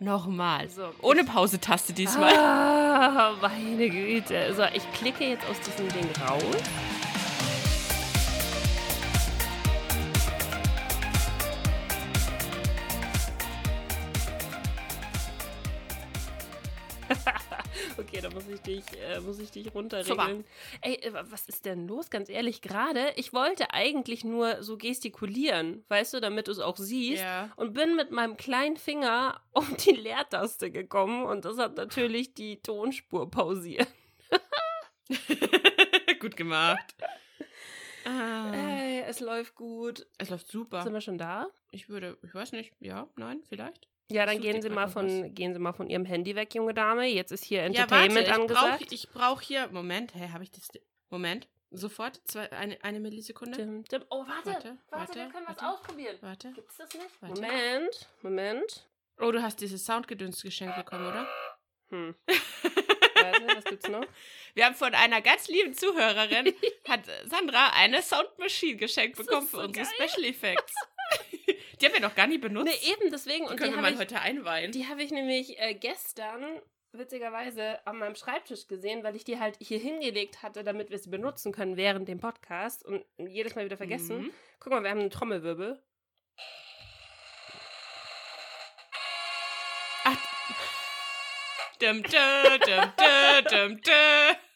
Nochmal. So, Ohne Pause-Taste diesmal. Ah, meine Güte. So, ich klicke jetzt aus diesem Ding raus. Muss ich dich, äh, muss ich dich runterregeln. Ey, äh, was ist denn los? Ganz ehrlich, gerade, ich wollte eigentlich nur so gestikulieren, weißt du, damit du es auch siehst. Ja. Und bin mit meinem kleinen Finger auf die Leertaste gekommen und das hat natürlich die Tonspur pausiert. Gut gemacht. Ah. Ey, es läuft gut. Es läuft super. Sind wir schon da? Ich würde, ich weiß nicht, ja, nein, vielleicht. Ja, dann gehen Sie mal von gehen Sie mal von Ihrem Handy weg, junge Dame. Jetzt ist hier Ja, Entertainment warte, ich brauche angesagt. ich brauch hier, Moment, hä, habe ich das, Moment, sofort, zwei, eine, eine Millisekunde. Dim, dim. Oh, warte, Warte, warte, warte, wir können was warte. ausprobieren. Warte. Gibt's das nicht? Warte. Moment, Moment. Oh, du hast dieses Soundgedöns geschenkt bekommen, oder? Hm. warte, was gibt's noch? Wir haben von einer ganz lieben Zuhörerin, hat Sandra eine Soundmaschine geschenkt bekommen ist für so unsere geil. Special Effects. die haben wir noch gar nie benutzt. Nee, eben deswegen. die Und können die wir habe mal ich, heute einweihen. die hab ich nämlich äh, gestern witzigerweise an meinem Schreibtisch gesehen, weil ich die halt hier hingelegt hatte, damit wir sie benutzen können während dem Podcast und jedes Mal wieder vergessen. Mhm. Guck mal, wir haben einen Trommelwirbel. Dum, dum, dum, dum, dum, dum.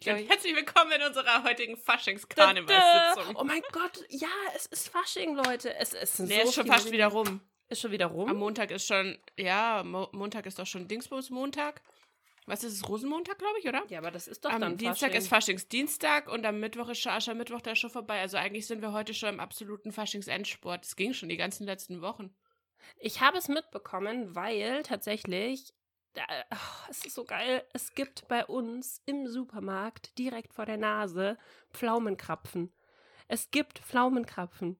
Glaub, Und ich- herzlich willkommen in unserer heutigen Da, Faschings-Karnevalssitzung. Oh mein Gott, ja, es ist Fasching, Leute. Es, es sind Der so ist schon fast wieder rum. Ist schon wieder rum? Am Montag ist schon, ja, Mo Montag ist doch schon Dingsbums Montag. Was ist es? Rosenmontag, glaube ich, oder? ja, aber das ist doch am dann Dienstag Fasching. ist Faschingsdienstag und am Mittwoch ist schon Aschermittwoch, der ist schon vorbei. Also eigentlich sind wir heute schon im absoluten Faschingsendsport. Es ging schon die ganzen letzten Wochen. Ich habe es mitbekommen, weil tatsächlich, es ist so geil, es gibt bei uns im Supermarkt direkt vor der Nase Pflaumenkrapfen. Es gibt Pflaumenkrapfen.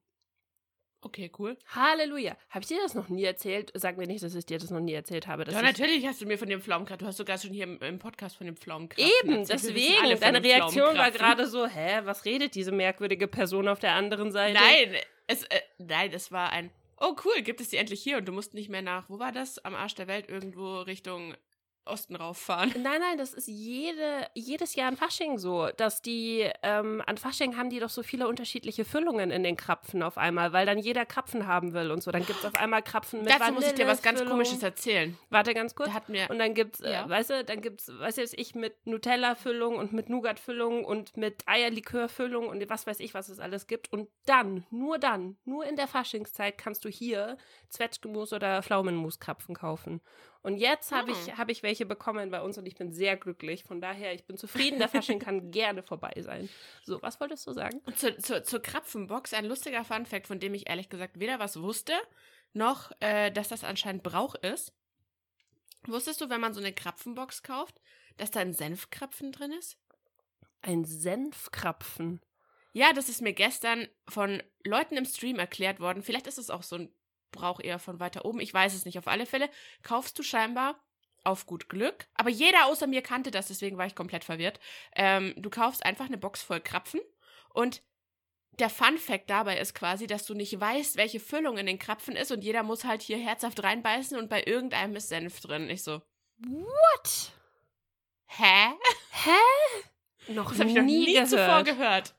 Okay, cool. Halleluja. Habe ich dir das noch nie erzählt? Sag mir nicht, dass ich dir das noch nie erzählt habe. Ja, ich- natürlich hast du mir von dem Pflaumenkrapfen, du hast sogar schon hier im, im Podcast von dem Pflaumenkrapfen Eben, erzählt. Deswegen. Deine Reaktion war gerade so, hä, was redet diese merkwürdige Person auf der anderen Seite? Nein, es, äh, nein, es war ein, oh cool, gibt es die endlich hier und du musst nicht mehr nach, wo war das? Am Arsch der Welt irgendwo Richtung Osten rauffahren. Nein, nein, das ist jede, jedes Jahr an Fasching so, dass die, ähm, an Fasching haben die doch so viele unterschiedliche Füllungen in den Krapfen auf einmal, weil dann jeder Krapfen haben will und so. Dann gibt es auf einmal Krapfen mit Dazu muss ich dir was ganz Vanillefüllung. Komisches erzählen. Warte ganz kurz. Da hat mir, Und dann gibt's, äh, Ja. weißt du, dann gibt's, weißt du, jetzt ich mit Nutella-Füllung und mit Nougat-Füllung und mit Eierlikör-Füllung und was weiß ich, was es alles gibt. Und dann, nur dann, nur in der Faschingszeit kannst du hier Zwetschgemus oder Pflaumenmuskrapfen kaufen. Und jetzt habe ich, Hm. hab ich welche bekommen bei uns und ich bin sehr glücklich. Von daher, ich bin zufrieden. Der Fasching kann gerne vorbei sein. So, was wolltest du sagen? Zur, zur, zur Krapfenbox ein lustiger Funfact, von dem ich ehrlich gesagt weder was wusste, noch, äh, dass das anscheinend Brauch ist. Wusstest du, wenn man so eine Krapfenbox kauft, dass da ein Senfkrapfen drin ist? Ein Senfkrapfen. Ja, das ist mir gestern von Leuten im Stream erklärt worden. Vielleicht ist es auch so ein Brauch eher von weiter oben. Ich weiß es nicht. Auf alle Fälle kaufst du scheinbar auf gut Glück. Aber jeder außer mir kannte das, deswegen war ich komplett verwirrt. Ähm, du kaufst einfach eine Box voll Krapfen und der Fun Fact dabei ist quasi, dass du nicht weißt, welche Füllung in den Krapfen ist und jeder muss halt hier herzhaft reinbeißen und bei irgendeinem ist Senf drin. Ich so, What? hä? Hä? Noch Das habe ich noch nie, gehört. zuvor gehört.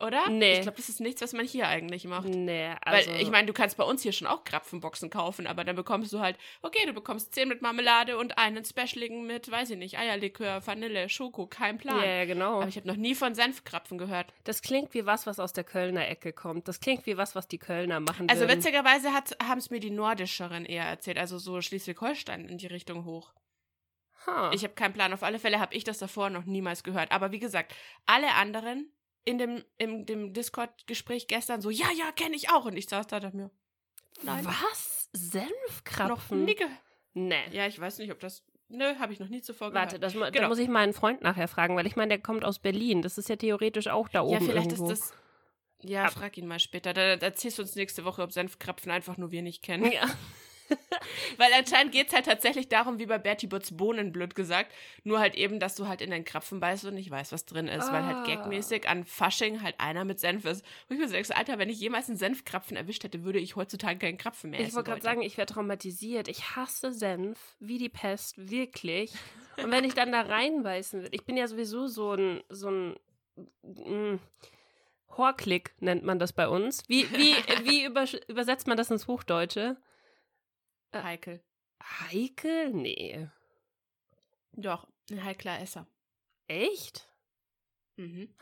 Oder? Nee. Ich glaube, das ist nichts, was man hier eigentlich macht. Nee, also. Weil ich meine, du kannst bei uns hier schon auch Krapfenboxen kaufen, aber dann bekommst du halt, okay, du bekommst 10 mit Marmelade und einen Specialigen mit, weiß ich nicht, Eierlikör, Vanille, Schoko, kein Plan. Ja, genau. Aber ich habe noch nie von Senfkrapfen gehört. Das klingt wie was, was aus der Kölner Ecke kommt. Das klingt wie was, was die Kölner machen Also würden. witzigerweise haben es mir die nordischeren eher erzählt, also so Schleswig-Holstein in die Richtung hoch. Ha. Ich habe keinen Plan. Auf alle Fälle habe ich das davor noch niemals gehört. Aber wie gesagt, alle anderen in dem, in dem Discord-Gespräch gestern so, ja, ja, kenne ich auch. Und ich saß da und dachte mir, nein. was? noch Senfkrapfen? nie gehört. Nee. Ja, ich weiß nicht, ob das. Nö, habe ich noch nie zuvor Warte, gehört. das, mu- da Genau. muss ich meinen Freund nachher fragen, weil ich meine, der kommt aus Berlin. Das ist ja theoretisch auch da oben Ja, vielleicht irgendwo. ist das. Ja, frag ihn mal später. Da, da erzählst du uns nächste Woche, ob Senfkrapfen einfach nur wir nicht kennen. Ja. Weil anscheinend geht es halt tatsächlich darum, wie bei Bertie Butts Bohnen, blöd gesagt. Nur halt eben, dass du halt in deinen Krapfen beißt und nicht weißt, was drin ist. Ah. Weil halt Ah. gagmäßig an Fasching halt einer mit Senf ist. Und ich mir so denkst, Alter, wenn ich jemals einen Senfkrapfen erwischt hätte, würde ich heutzutage keinen Krapfen mehr Ich essen. wollte gerade sagen, ich wäre traumatisiert. Ich hasse Senf wie die Pest, wirklich. Und wenn ich dann da reinbeißen würde, ich bin ja sowieso so ein, so ein mm, Horklick nennt man das bei uns. Wie, wie, wie übersch- übersetzt man das ins Hochdeutsche? Heikel. Heikel? Nee. Doch, ein heikler Esser. Echt? Mhm.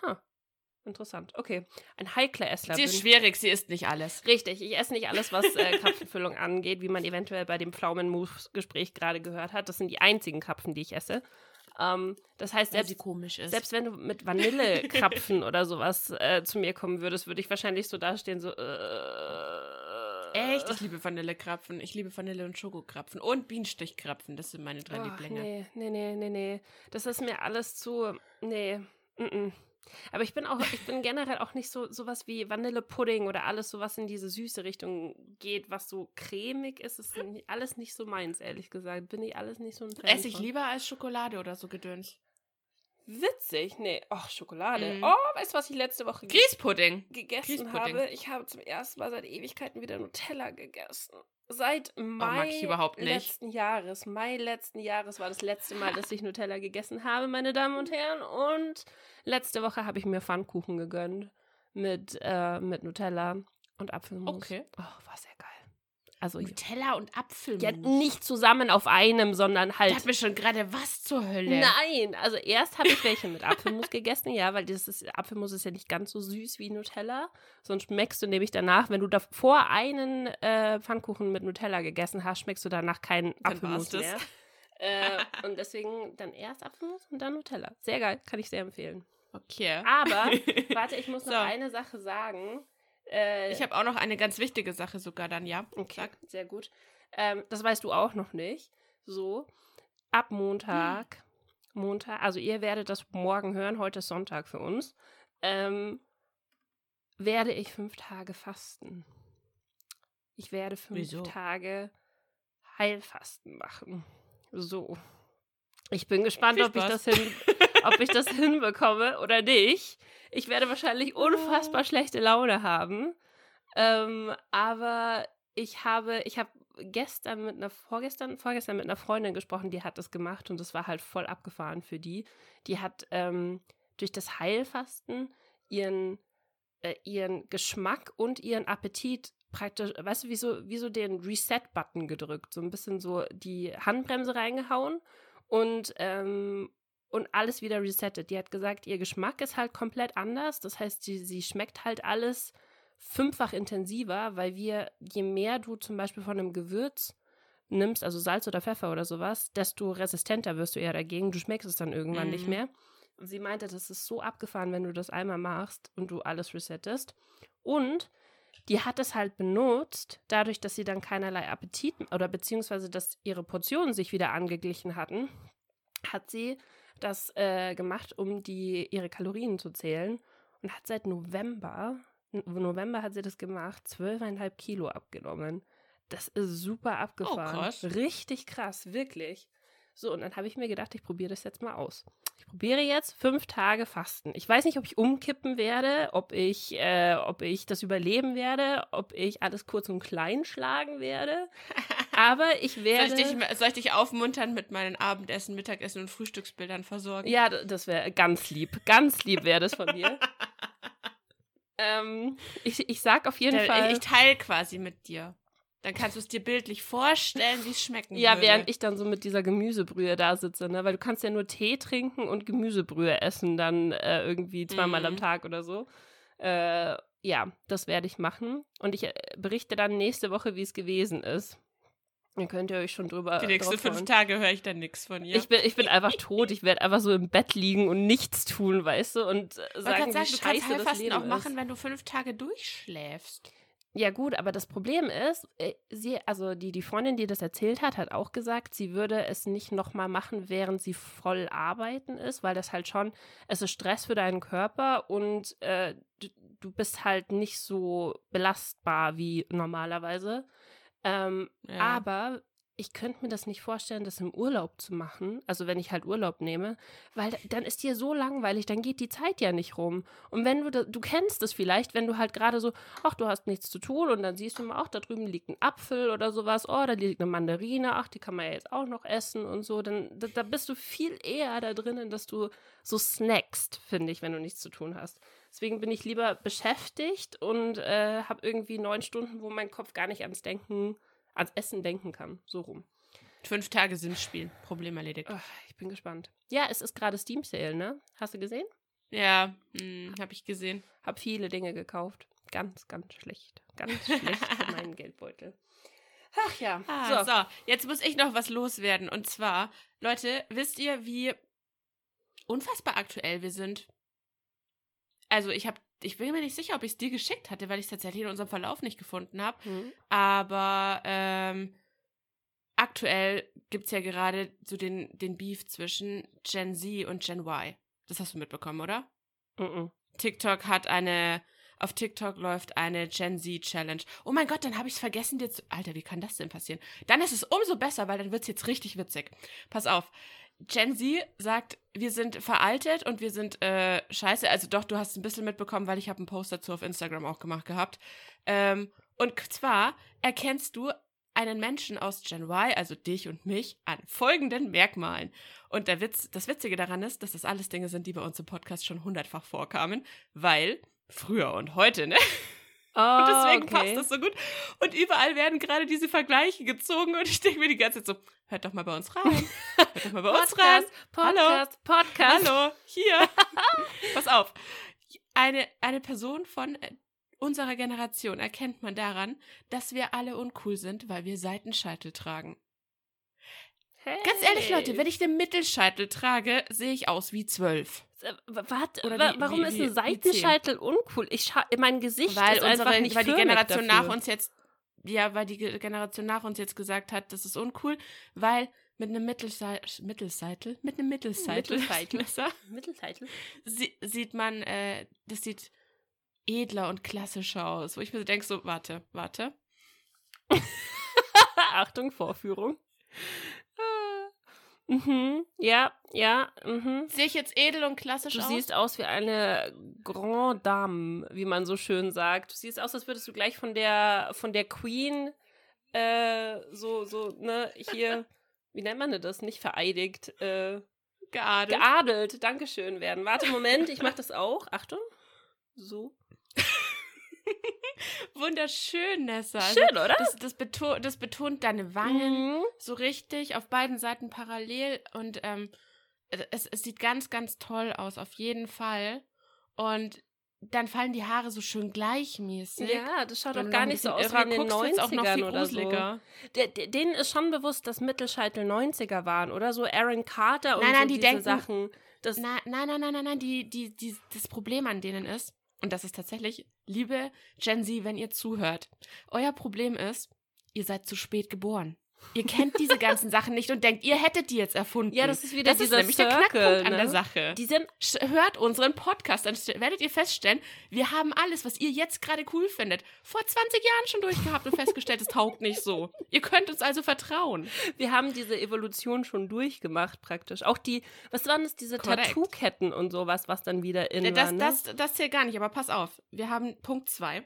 Interessant. Okay. Ein heikler Essler. Sie ist bin- schwierig, sie isst nicht alles. Richtig, ich esse nicht alles, was äh, Krapfenfüllung angeht, wie man eventuell bei dem Pflaumenmus-Gespräch gerade gehört hat. Das sind die einzigen Krapfen, die ich esse. Ähm, das heißt, Weil selbst, selbst wenn du mit Vanillekrapfen oder sowas äh, zu mir kommen würdest, würde ich wahrscheinlich so dastehen, so. Äh, Echt? Ich liebe Vanillekrapfen. Ich liebe Vanille- und Schokokrapfen. Und Bienenstichkrapfen. Das sind meine drei Ach, Lieblinge. Nee, nee, nee, nee, nee. Das ist mir alles zu. Nee. Mm -mm. Aber ich bin auch, ich bin generell auch nicht so sowas wie Vanillepudding oder alles so, was in diese süße Richtung geht, was so cremig ist, ist nicht- alles nicht so meins, ehrlich gesagt. Bin ich alles nicht so ein Fan Esse ich lieber als Schokolade oder so Gedöns. Witzig, nee. Ach, Schokolade. Mhm. Oh, weißt du, was ich letzte Woche ge Grießpudding. gegessen Grießpudding. habe? Ich habe zum ersten Mal seit Ewigkeiten wieder Nutella gegessen. Seit Mai Oh, mag ich überhaupt nicht. letzten Jahres. Mai letzten Jahres war das letzte Mal, dass ich Nutella gegessen habe, meine Damen und Herren. Und letzte Woche habe ich mir Pfannkuchen gegönnt mit, äh, mit Nutella und Apfelmus. Okay. Oh, geil. Also Nutella und Apfelmus. ja, nicht zusammen auf einem, sondern Ich halt dachte mir schon gerade, was zur Hölle? Nein, also erst habe ich welche mit Apfelmus gegessen, ja, weil das ist, Apfelmus ist ja nicht ganz so süß wie Nutella. Sonst schmeckst du nämlich danach, wenn du davor einen äh, Pfannkuchen mit Nutella gegessen hast, schmeckst du danach keinen Apfelmus mehr. äh, und deswegen dann erst Apfelmus und dann Nutella. Sehr geil, kann ich sehr empfehlen. Okay. Aber, warte, ich muss noch So. eine Sache sagen. Äh, Ich habe auch noch eine ganz wichtige Sache sogar dann, ja. Okay, sehr gut. Ähm, das weißt du auch noch nicht. So, ab Montag, Montag, also ihr werdet das morgen hören, heute ist Sonntag für uns, ähm, werde ich fünf Tage fasten. Ich werde fünf Wieso? Tage Heilfasten machen. So. Ich bin gespannt, ob ich, das hin, ob ich das hinbekomme oder nicht. Ich werde wahrscheinlich unfassbar schlechte Laune haben. Ähm, aber ich habe, ich habe gestern mit einer, vorgestern, vorgestern mit einer Freundin gesprochen, die hat das gemacht und das war halt voll abgefahren für die. Die hat ähm, durch das Heilfasten ihren, äh, ihren Geschmack und ihren Appetit praktisch, weißt du, wie so, wie so den Reset-Button gedrückt, so ein bisschen so die Handbremse reingehauen und, ähm, und alles wieder resettet. Die hat gesagt, ihr Geschmack ist halt komplett anders. Das heißt, sie, sie schmeckt halt alles fünffach intensiver, weil wir, je mehr du zum Beispiel von einem Gewürz nimmst, also Salz oder Pfeffer oder sowas, desto resistenter wirst du eher dagegen. Du schmeckst es dann irgendwann nicht Mhm. mehr. Und sie meinte, das ist so abgefahren, wenn du das einmal machst und du alles resettest. Und die hat es halt benutzt, dadurch, dass sie dann keinerlei Appetit oder beziehungsweise, dass ihre Portionen sich wieder angeglichen hatten, hat sie das äh, gemacht, um die, ihre Kalorien zu zählen und hat seit November, November hat sie das gemacht, 12,5 Kilo abgenommen. Das ist super abgefahren. krass. Richtig krass, wirklich. So, und dann habe ich mir gedacht, ich probiere das jetzt mal aus. Ich probiere jetzt fünf Tage Fasten. Ich weiß nicht, ob ich umkippen werde, ob ich, äh, ob ich das überleben werde, ob ich alles kurz und klein schlagen werde. Aber ich Soll werde. ich, dich, soll ich dich aufmuntern mit meinen Abendessen, Mittagessen und Frühstücksbildern versorgen? Ja, das wäre ganz lieb. Ganz lieb wäre das von dir. ähm, ich, ich sag auf jeden Da- Fall. Ich, ich teile quasi mit dir. Dann kannst du es dir bildlich vorstellen, wie es schmecken ja, würde. während ich dann so mit dieser Gemüsebrühe da sitze, ne? Weil du kannst ja nur Tee trinken und Gemüsebrühe essen, dann äh, irgendwie zweimal am Mhm. Tag oder so. Äh, ja, das werde ich machen. Und ich äh, berichte dann nächste Woche, wie es gewesen ist. Dann könnt ihr euch schon drüber. Die nächsten fünf. Tage höre ich dann nichts von ihr. Ich bin, ich bin einfach tot. Ich werde einfach so im Bett liegen und nichts tun, weißt du? Und äh, sagen, gerade wie sagen, du kannst scheiße das Heilfasten Leben auch machen, ist. wenn du fünf Tage durchschläfst. Ja, gut, aber das Problem ist, äh, sie, also die, die Freundin, die das erzählt hat, hat auch gesagt, sie würde es nicht nochmal machen, während sie voll arbeiten ist, weil das halt schon, es ist Stress für deinen Körper und äh, du, du bist halt nicht so belastbar wie normalerweise. Ähm, Ja. Aber ich könnte mir das nicht vorstellen, das im Urlaub zu machen. Also wenn ich halt Urlaub nehme, weil da- dann ist dir so langweilig, dann geht die Zeit ja nicht rum. Und wenn du, da, du kennst es vielleicht, wenn du halt gerade so, ach, du hast nichts zu tun und dann siehst du mal, ach, da drüben liegt ein Apfel oder sowas, oh, da liegt eine Mandarine, ach, die kann man ja jetzt auch noch essen und so, dann da, da bist du viel eher da drinnen, dass du so snackst, finde ich, wenn du nichts zu tun hast. Deswegen bin ich lieber beschäftigt und äh, habe irgendwie neun Stunden, wo mein Kopf gar nicht ans Denken, ans Essen denken kann. So rum. Fünf Tage Sims-Spiel. Problem erledigt. Ach, ich bin gespannt. Ja, es ist gerade Steam Sale, ne? Hast du gesehen? Ja, hm, habe ich gesehen. Hab viele Dinge gekauft. Ganz, ganz schlecht. Ganz schlecht für meinen Geldbeutel. Ach ja. Ah, so. so. jetzt muss ich noch was loswerden. Und zwar, Leute, wisst ihr, wie unfassbar aktuell wir sind? Also, ich habe, ich bin mir nicht sicher, ob ich es dir geschickt hatte, weil ich es tatsächlich in unserem Verlauf nicht gefunden habe. Hm. Aber ähm, aktuell gibt es ja gerade so den, den Beef zwischen Gen Z und Gen Y. Das hast du mitbekommen, oder? Mhm. TikTok hat eine, auf TikTok läuft eine Gen Z Challenge. Oh mein Gott, dann habe ich es vergessen dir zu. Alter, wie kann das denn passieren? Dann ist es umso besser, weil dann wird es jetzt richtig witzig. Pass auf. Gen Z sagt, wir sind veraltet und wir sind äh, scheiße. Also doch, du hast ein bisschen mitbekommen, weil ich habe einen Post dazu auf Instagram auch gemacht gehabt. Ähm, und zwar erkennst du einen Menschen aus Gen Y, also dich und mich, an folgenden Merkmalen. Und der Witz, das Witzige daran ist, dass das alles Dinge sind, die bei uns im Podcast schon hundertfach vorkamen, weil früher und heute, ne? Oh, Und deswegen okay. passt das so gut. Und überall werden gerade diese Vergleiche gezogen und ich denke mir die ganze Zeit so, hört doch mal bei uns rein. Hört doch mal bei uns rein. Podcast, Podcast, Podcast. Hallo, hier. Pass auf. Eine, eine Person von äh, unserer Generation erkennt man daran, dass wir alle uncool sind, weil wir Seitenscheitel tragen. Hey. Ganz ehrlich, Leute, wenn ich den Mittelscheitel trage, sehe ich aus wie zwölf. Äh, Warte, Oder wa- warum wie- ist ein Seitenscheitel uncool? Ich mein Gesicht Weil, ist einfach unsere, nicht weil die Generation dafür. nach uns jetzt, ja, weil die Ge- Generation nach uns jetzt gesagt hat, das ist uncool, weil mit einem Mittelsei Mittelscheitel, mit einem Mittelscheitel. besser, Mittelscheitel. sie sieht man, äh, das sieht edler und klassischer aus. Wo ich mir so denke, so, warte, warte. Achtung, Vorführung. Mhm. Ja, ja, mhm. Sehe ich jetzt edel und klassisch Du aus? siehst aus wie eine Grand Dame, wie man so schön sagt. Du siehst aus, als würdest du gleich von der von der Queen äh, so so ne hier wie nennt man denn das? Nicht vereidigt, äh, geadelt. geadelt. Dankeschön werden. Warte Moment, ich mach das auch. Achtung. So. Wunderschön, Nessa. Also, Schön, oder? Das, das, beto das betont deine Wangen Mhm. so richtig auf beiden Seiten parallel und ähm, es, es sieht ganz, ganz toll aus, auf jeden Fall. Und dann fallen die Haare so schön gleichmäßig. Ja, das schaut du gar nicht so aus wie in den guckst, wird's auch noch 90ern viel oder so. gruseliger. Der, der, denen ist schon bewusst, dass Mittelscheitel 90er waren, oder? So Aaron Carter und Nein, nein, so die diese denken- Sachen. Das, Nein, nein, nein, nein, nein, nein. Die, die, die, das Problem an denen ist, und das ist tatsächlich, liebe Gen Z, wenn ihr zuhört, euer Problem ist, ihr seid zu spät geboren. Ihr kennt diese ganzen Sachen nicht und denkt, ihr hättet die jetzt erfunden. ja, das ist wieder das ist dieser nämlich der Circle, Knackpunkt an ne? der Sache. Die sind Sch- Hört unseren Podcast, dann werdet ihr feststellen, wir haben alles, was ihr jetzt gerade cool findet, vor 20 Jahren schon durchgehabt und festgestellt, es taugt nicht so. Ihr könnt uns also vertrauen. Wir haben diese Evolution schon durchgemacht, praktisch. Auch die, was waren das, diese. Tattoo-Ketten und sowas, was dann wieder in das, war, ne? das, das zählt gar nicht, aber pass auf. Wir haben Punkt 2.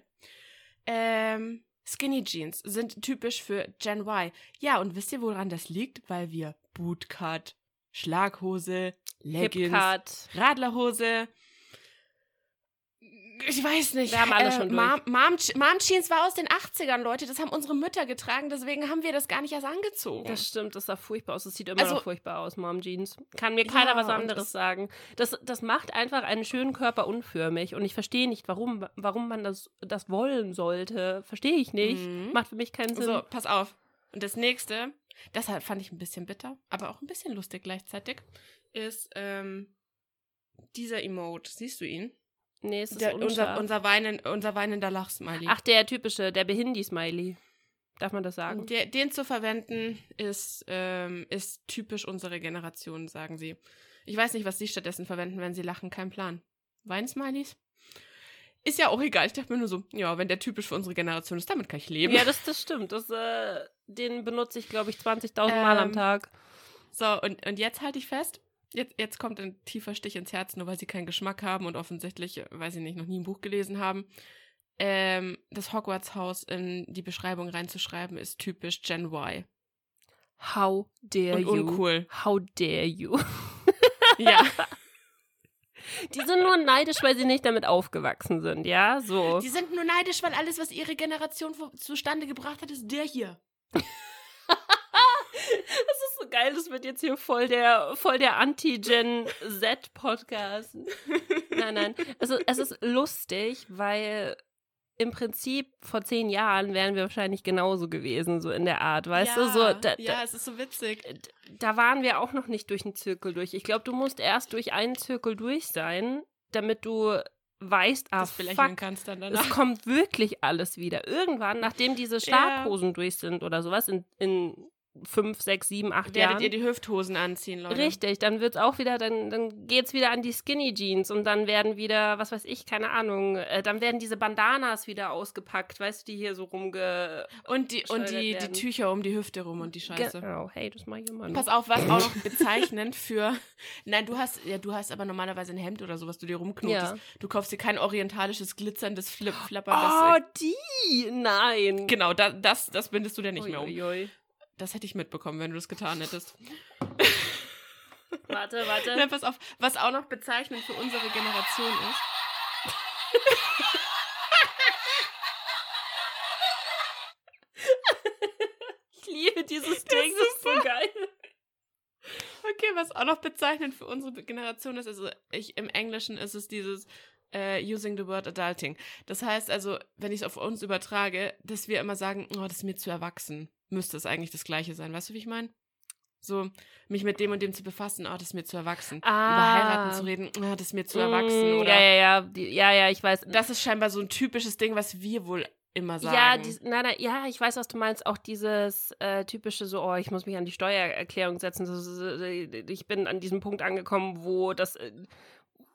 Ähm, Skinny Jeans sind typisch für Gen Y. Ja, und wisst ihr, woran das liegt? Weil wir Bootcut, Schlaghose, Leggings, Hipcut. Radlerhose. Ich weiß nicht. Wir haben alles schon durch. Mom, Mom, Mom Jeans war aus den 80ern, Leute. Das haben unsere Mütter getragen, deswegen haben wir das gar nicht erst angezogen. Das stimmt, das sah furchtbar aus. Das sieht immer Also- noch furchtbar aus, Mom Jeans. Kann mir keiner Ja, was anderes es- sagen. Das, das macht einfach einen schönen Körper unförmig. Und ich verstehe nicht, warum, warum man das, das wollen sollte. Verstehe ich nicht. Mhm. Macht für mich keinen Sinn. So, pass auf. Und das nächste, das fand ich ein bisschen bitter, aber auch ein bisschen lustig gleichzeitig, ist ähm, dieser Emote. Siehst du ihn? Nee, es ist Der, unser, unser, weinen, unser weinender Lachsmiley. Ach, der typische, der Behindi-Smiley. Darf man das sagen? Der, den zu verwenden ist, ähm, ist typisch unsere Generation, sagen sie. Ich weiß nicht, was sie stattdessen verwenden, wenn sie lachen. Kein Plan. Weinsmileys? ist ja auch egal. Ich dachte mir nur so, ja, wenn der typisch für unsere Generation ist, damit kann ich leben. Ja, das, das stimmt. Das, äh, den benutze ich, glaube ich, 20.000 Mal am Ähm, Tag. So, und, und jetzt halte ich fest, jetzt, jetzt kommt ein tiefer Stich ins Herz, nur weil sie keinen Geschmack haben und offensichtlich, äh, weiß ich nicht, noch nie ein Buch gelesen haben. Ähm, das Hogwarts-Haus in die Beschreibung reinzuschreiben, ist typisch Gen Y. How dare Und you? uncool. How dare you? Ja. Die sind nur neidisch, weil sie nicht damit aufgewachsen sind, ja? So. Die sind nur neidisch, weil alles, was ihre Generation zustande gebracht hat, ist der hier. Geil, das wird jetzt hier voll der, voll der Anti-Gen Z-Podcast. Nein, nein. Es ist, es ist lustig, weil im Prinzip vor zehn Jahren wären wir wahrscheinlich genauso gewesen, so in der Art, weißt du? So, da, da, ja, es ist so witzig. da waren wir auch noch nicht durch einen Zirkel durch. Ich glaube, du musst erst durch einen Zirkel durch sein, damit du weißt, ah, fuck, kannst dann es kommt wirklich alles wieder. Irgendwann, nachdem diese Schlaghosen durch sind oder sowas, in, in fünf, sechs, sieben, acht Werdet Jahren. ihr die Hüfthosen anziehen, Leute? Richtig, dann wird's auch wieder, dann, dann geht's wieder an die Skinny Jeans und dann werden wieder, was weiß ich, keine Ahnung, äh, dann werden diese Bandanas wieder ausgepackt, weißt du, die hier so rumge... Und die, und die, die. Tücher um die Hüfte rum und die Scheiße. Genau, hey, das mach ich immer noch. Pass auf, was auch noch bezeichnend für. Nein, du hast, ja, du hast aber normalerweise ein Hemd oder sowas, du dir rumknotest. Ja. Du kaufst dir kein orientalisches, glitzerndes Flip Oh, die! Nein! Genau, da, das, das bindest du dir nicht mehr um. Uiuiui. Das hätte ich mitbekommen, wenn du das getan hättest. Warte, warte. Nein, pass auf, was auch noch bezeichnend für unsere Generation ist. Ich liebe dieses Ding, das ist so geil. Okay, was auch noch bezeichnend für unsere Generation ist, also ich, im Englischen ist es dieses äh, using the word adulting. Das heißt also, wenn ich es auf uns übertrage, dass wir immer sagen, oh, das ist mir zu erwachsen. Müsste es eigentlich das Gleiche sein. Weißt du, wie ich meine? So, mich mit dem und dem zu befassen, oh, das ist mir zu erwachsen. Ah. Über heiraten zu reden, oh, das ist mir zu erwachsen. Mm, Oder Ja, ja, ja, die, ja, ja, ich weiß. das ist scheinbar so ein typisches Ding, was wir wohl immer sagen. Ja, dies, nein, nein, ja, ich weiß, was du meinst. Auch dieses äh, typische so, oh, ich muss mich an die Steuererklärung setzen. So, so, so, ich bin an diesem Punkt angekommen, wo das, äh,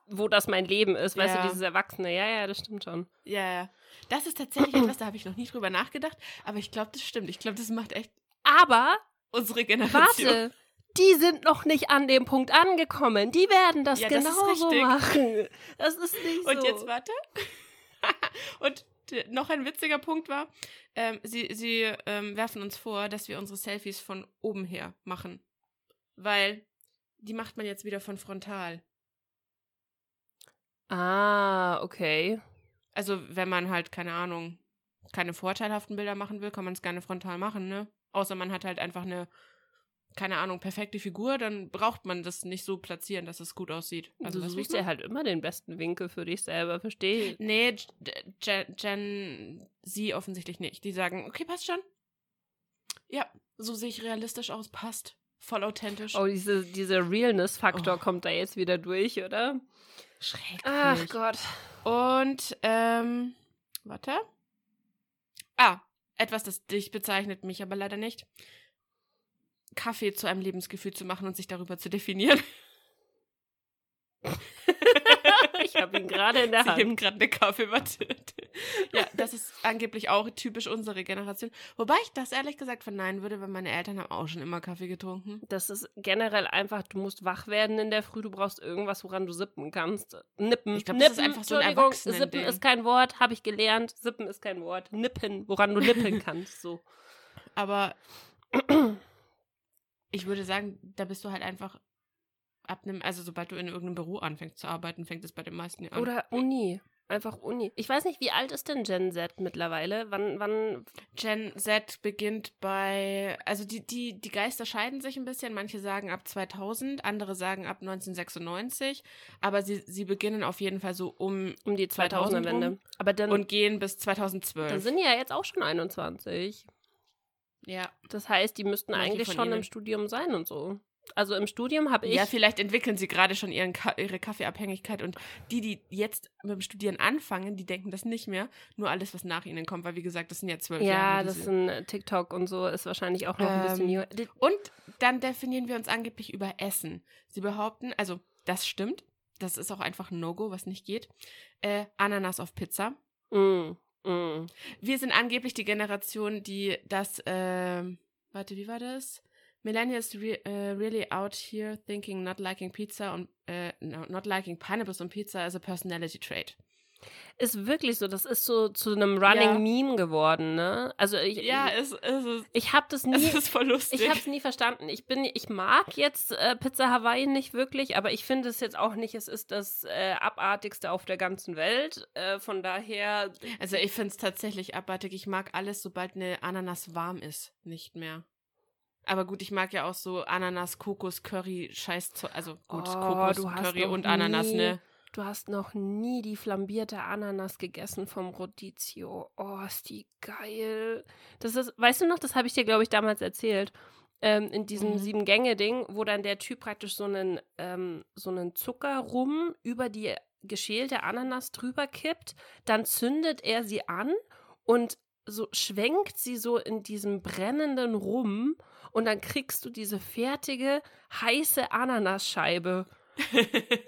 wo das mein Leben ist. Weißt Ja. du, dieses Erwachsene. Ja, ja, das stimmt schon. ja, ja. Das ist tatsächlich etwas, da habe ich noch nie drüber nachgedacht, aber ich glaube, das stimmt. Ich glaube, das macht echt Aber, unsere Generation. warte, die sind noch nicht an dem Punkt angekommen. Die werden das Ja, das richtig. machen. Das ist nicht so. Und jetzt warte. Und d- noch ein witziger Punkt war, ähm, sie, sie ähm, werfen uns vor, dass wir unsere Selfies von oben her machen. Weil die macht man jetzt wieder von frontal. Ah, okay. Also wenn man halt, keine Ahnung, keine vorteilhaften Bilder machen will, kann man es gerne frontal machen, ne? Außer man hat halt einfach eine, keine Ahnung, perfekte Figur, dann braucht man das nicht so platzieren, dass es gut aussieht. Also du ich suchst ja halt immer den besten Winkel für dich selber, verstehe. Nee, G- Gen, Gen Z offensichtlich nicht. Die sagen, okay, passt schon. Ja, so sehe ich realistisch aus, passt. Voll authentisch. Oh, diese, dieser Realness-Faktor Oh. kommt da jetzt wieder durch, oder? Schrecklich. Ach Gott. Und, ähm, warte. Ah, etwas, das dich bezeichnet, mich aber leider nicht. Kaffee zu einem Lebensgefühl zu machen und sich darüber zu definieren. Ich habe ihn gerade in der Sie heben Hand. gerade eine Kaffeematte. ja, das ist angeblich auch typisch unsere Generation. Wobei ich das ehrlich gesagt verneinen würde, weil meine Eltern haben auch schon immer Kaffee getrunken. Das ist generell einfach, du musst wach werden in der Früh, du brauchst irgendwas, woran du sippen kannst. Nippen. Ich glaub, das ist einfach so ein Erwachsenen-Ding. Sippen ist kein Wort, habe ich gelernt. Sippen ist kein Wort. Nippen, woran du nippen kannst. So. Aber ich würde sagen, da bist du halt einfach ab einem, also sobald du in irgendeinem Büro anfängst zu arbeiten, fängt es bei den meisten an. Oder Uni. Einfach Uni. Ich weiß nicht, wie alt ist denn Gen Z mittlerweile? Wann, wann, Gen Z beginnt bei, also die, die, die Geister scheiden sich ein bisschen. Manche sagen ab 2000, andere sagen ab 1996. Aber sie, sie beginnen auf jeden Fall so um um die 2000 2000er-Wende. rum? Aber dann, und gehen bis 2012. dann sind die ja jetzt auch schon 21. ja. Das heißt, die müssten Manche eigentlich schon im. Studium sein und so. Also im Studium habe ich. ja, vielleicht entwickeln sie gerade schon ihren Ka ihre Kaffeeabhängigkeit und die, die jetzt mit dem Studieren anfangen, die denken das nicht mehr. Nur alles, was nach ihnen kommt, weil wie gesagt, das sind ja zwölf ja, Jahre. das diese- sind äh, TikTok und so ist wahrscheinlich auch noch ein bisschen Ähm, jünger. Die- Und dann definieren wir uns angeblich über Essen. Sie behaupten, also das stimmt, das ist auch einfach ein No-Go, was nicht geht. Äh, Ananas auf Pizza. Mm, mm. Wir sind angeblich die Generation, die das, äh, warte, wie war das? Millennials re uh, really out here thinking not liking pizza und uh, no, not liking pineapples on pizza as a personality trait. Ist wirklich so, das ist so zu einem Running Ja. Meme geworden, ne? Also ich, Ja, es, es ist, ich habe das nie, es ist voll lustig. ich habe es nie verstanden. Ich bin, ich mag jetzt äh, Pizza Hawaii nicht wirklich, aber ich finde es jetzt auch nicht, es ist das äh, abartigste auf der ganzen Welt. Äh, von daher, also ich finde es tatsächlich abartig. Ich mag alles, sobald eine Ananas warm ist, nicht mehr. Aber gut, ich mag ja auch so Ananas, Kokos, Curry, Scheiß, also gut, Oh, Kokos, du hast Curry und Ananas, nie- ne? du hast noch nie die flambierte Ananas gegessen vom Rodizio. Oh, ist die geil. Das ist, weißt du noch, das habe ich dir, glaube ich, damals erzählt. Ähm, in diesem Mhm. Sieben-Gänge-Ding, wo dann der Typ praktisch so einen, ähm, so einen Zuckerrum über die geschälte Ananas drüber kippt, dann zündet er sie an und so schwenkt sie so in diesem brennenden Rum und dann kriegst du diese fertige, heiße Ananasscheibe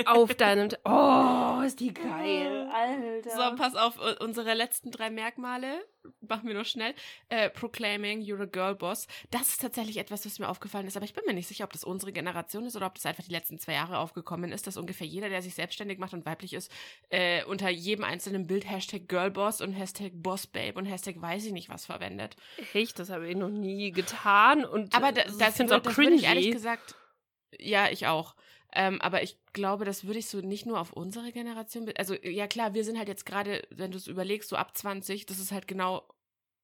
auf deinem. Oh, ist die geil, Alter. So, pass auf, unsere letzten drei Merkmale, machen wir noch schnell. Äh, proclaiming, you're a girl boss. Das ist tatsächlich etwas, was mir aufgefallen ist, aber ich bin mir nicht sicher, ob das unsere Generation ist oder ob das einfach die letzten zwei Jahre aufgekommen ist, dass ungefähr jeder, der sich selbstständig macht und weiblich ist, äh, unter jedem einzelnen Bild Hashtag Girlboss und Hashtag Bossbabe und Hashtag weiß ich nicht was verwendet. Echt, das habe ich noch nie getan. Und Aber da, äh, das, ich finde wür- auch das würde ich ehrlich gesagt, ja, ich auch. Ähm, aber ich glaube, das würde ich so nicht nur auf unsere Generation, also ja klar, wir sind halt jetzt gerade, wenn du es überlegst, so ab 20, das ist halt genau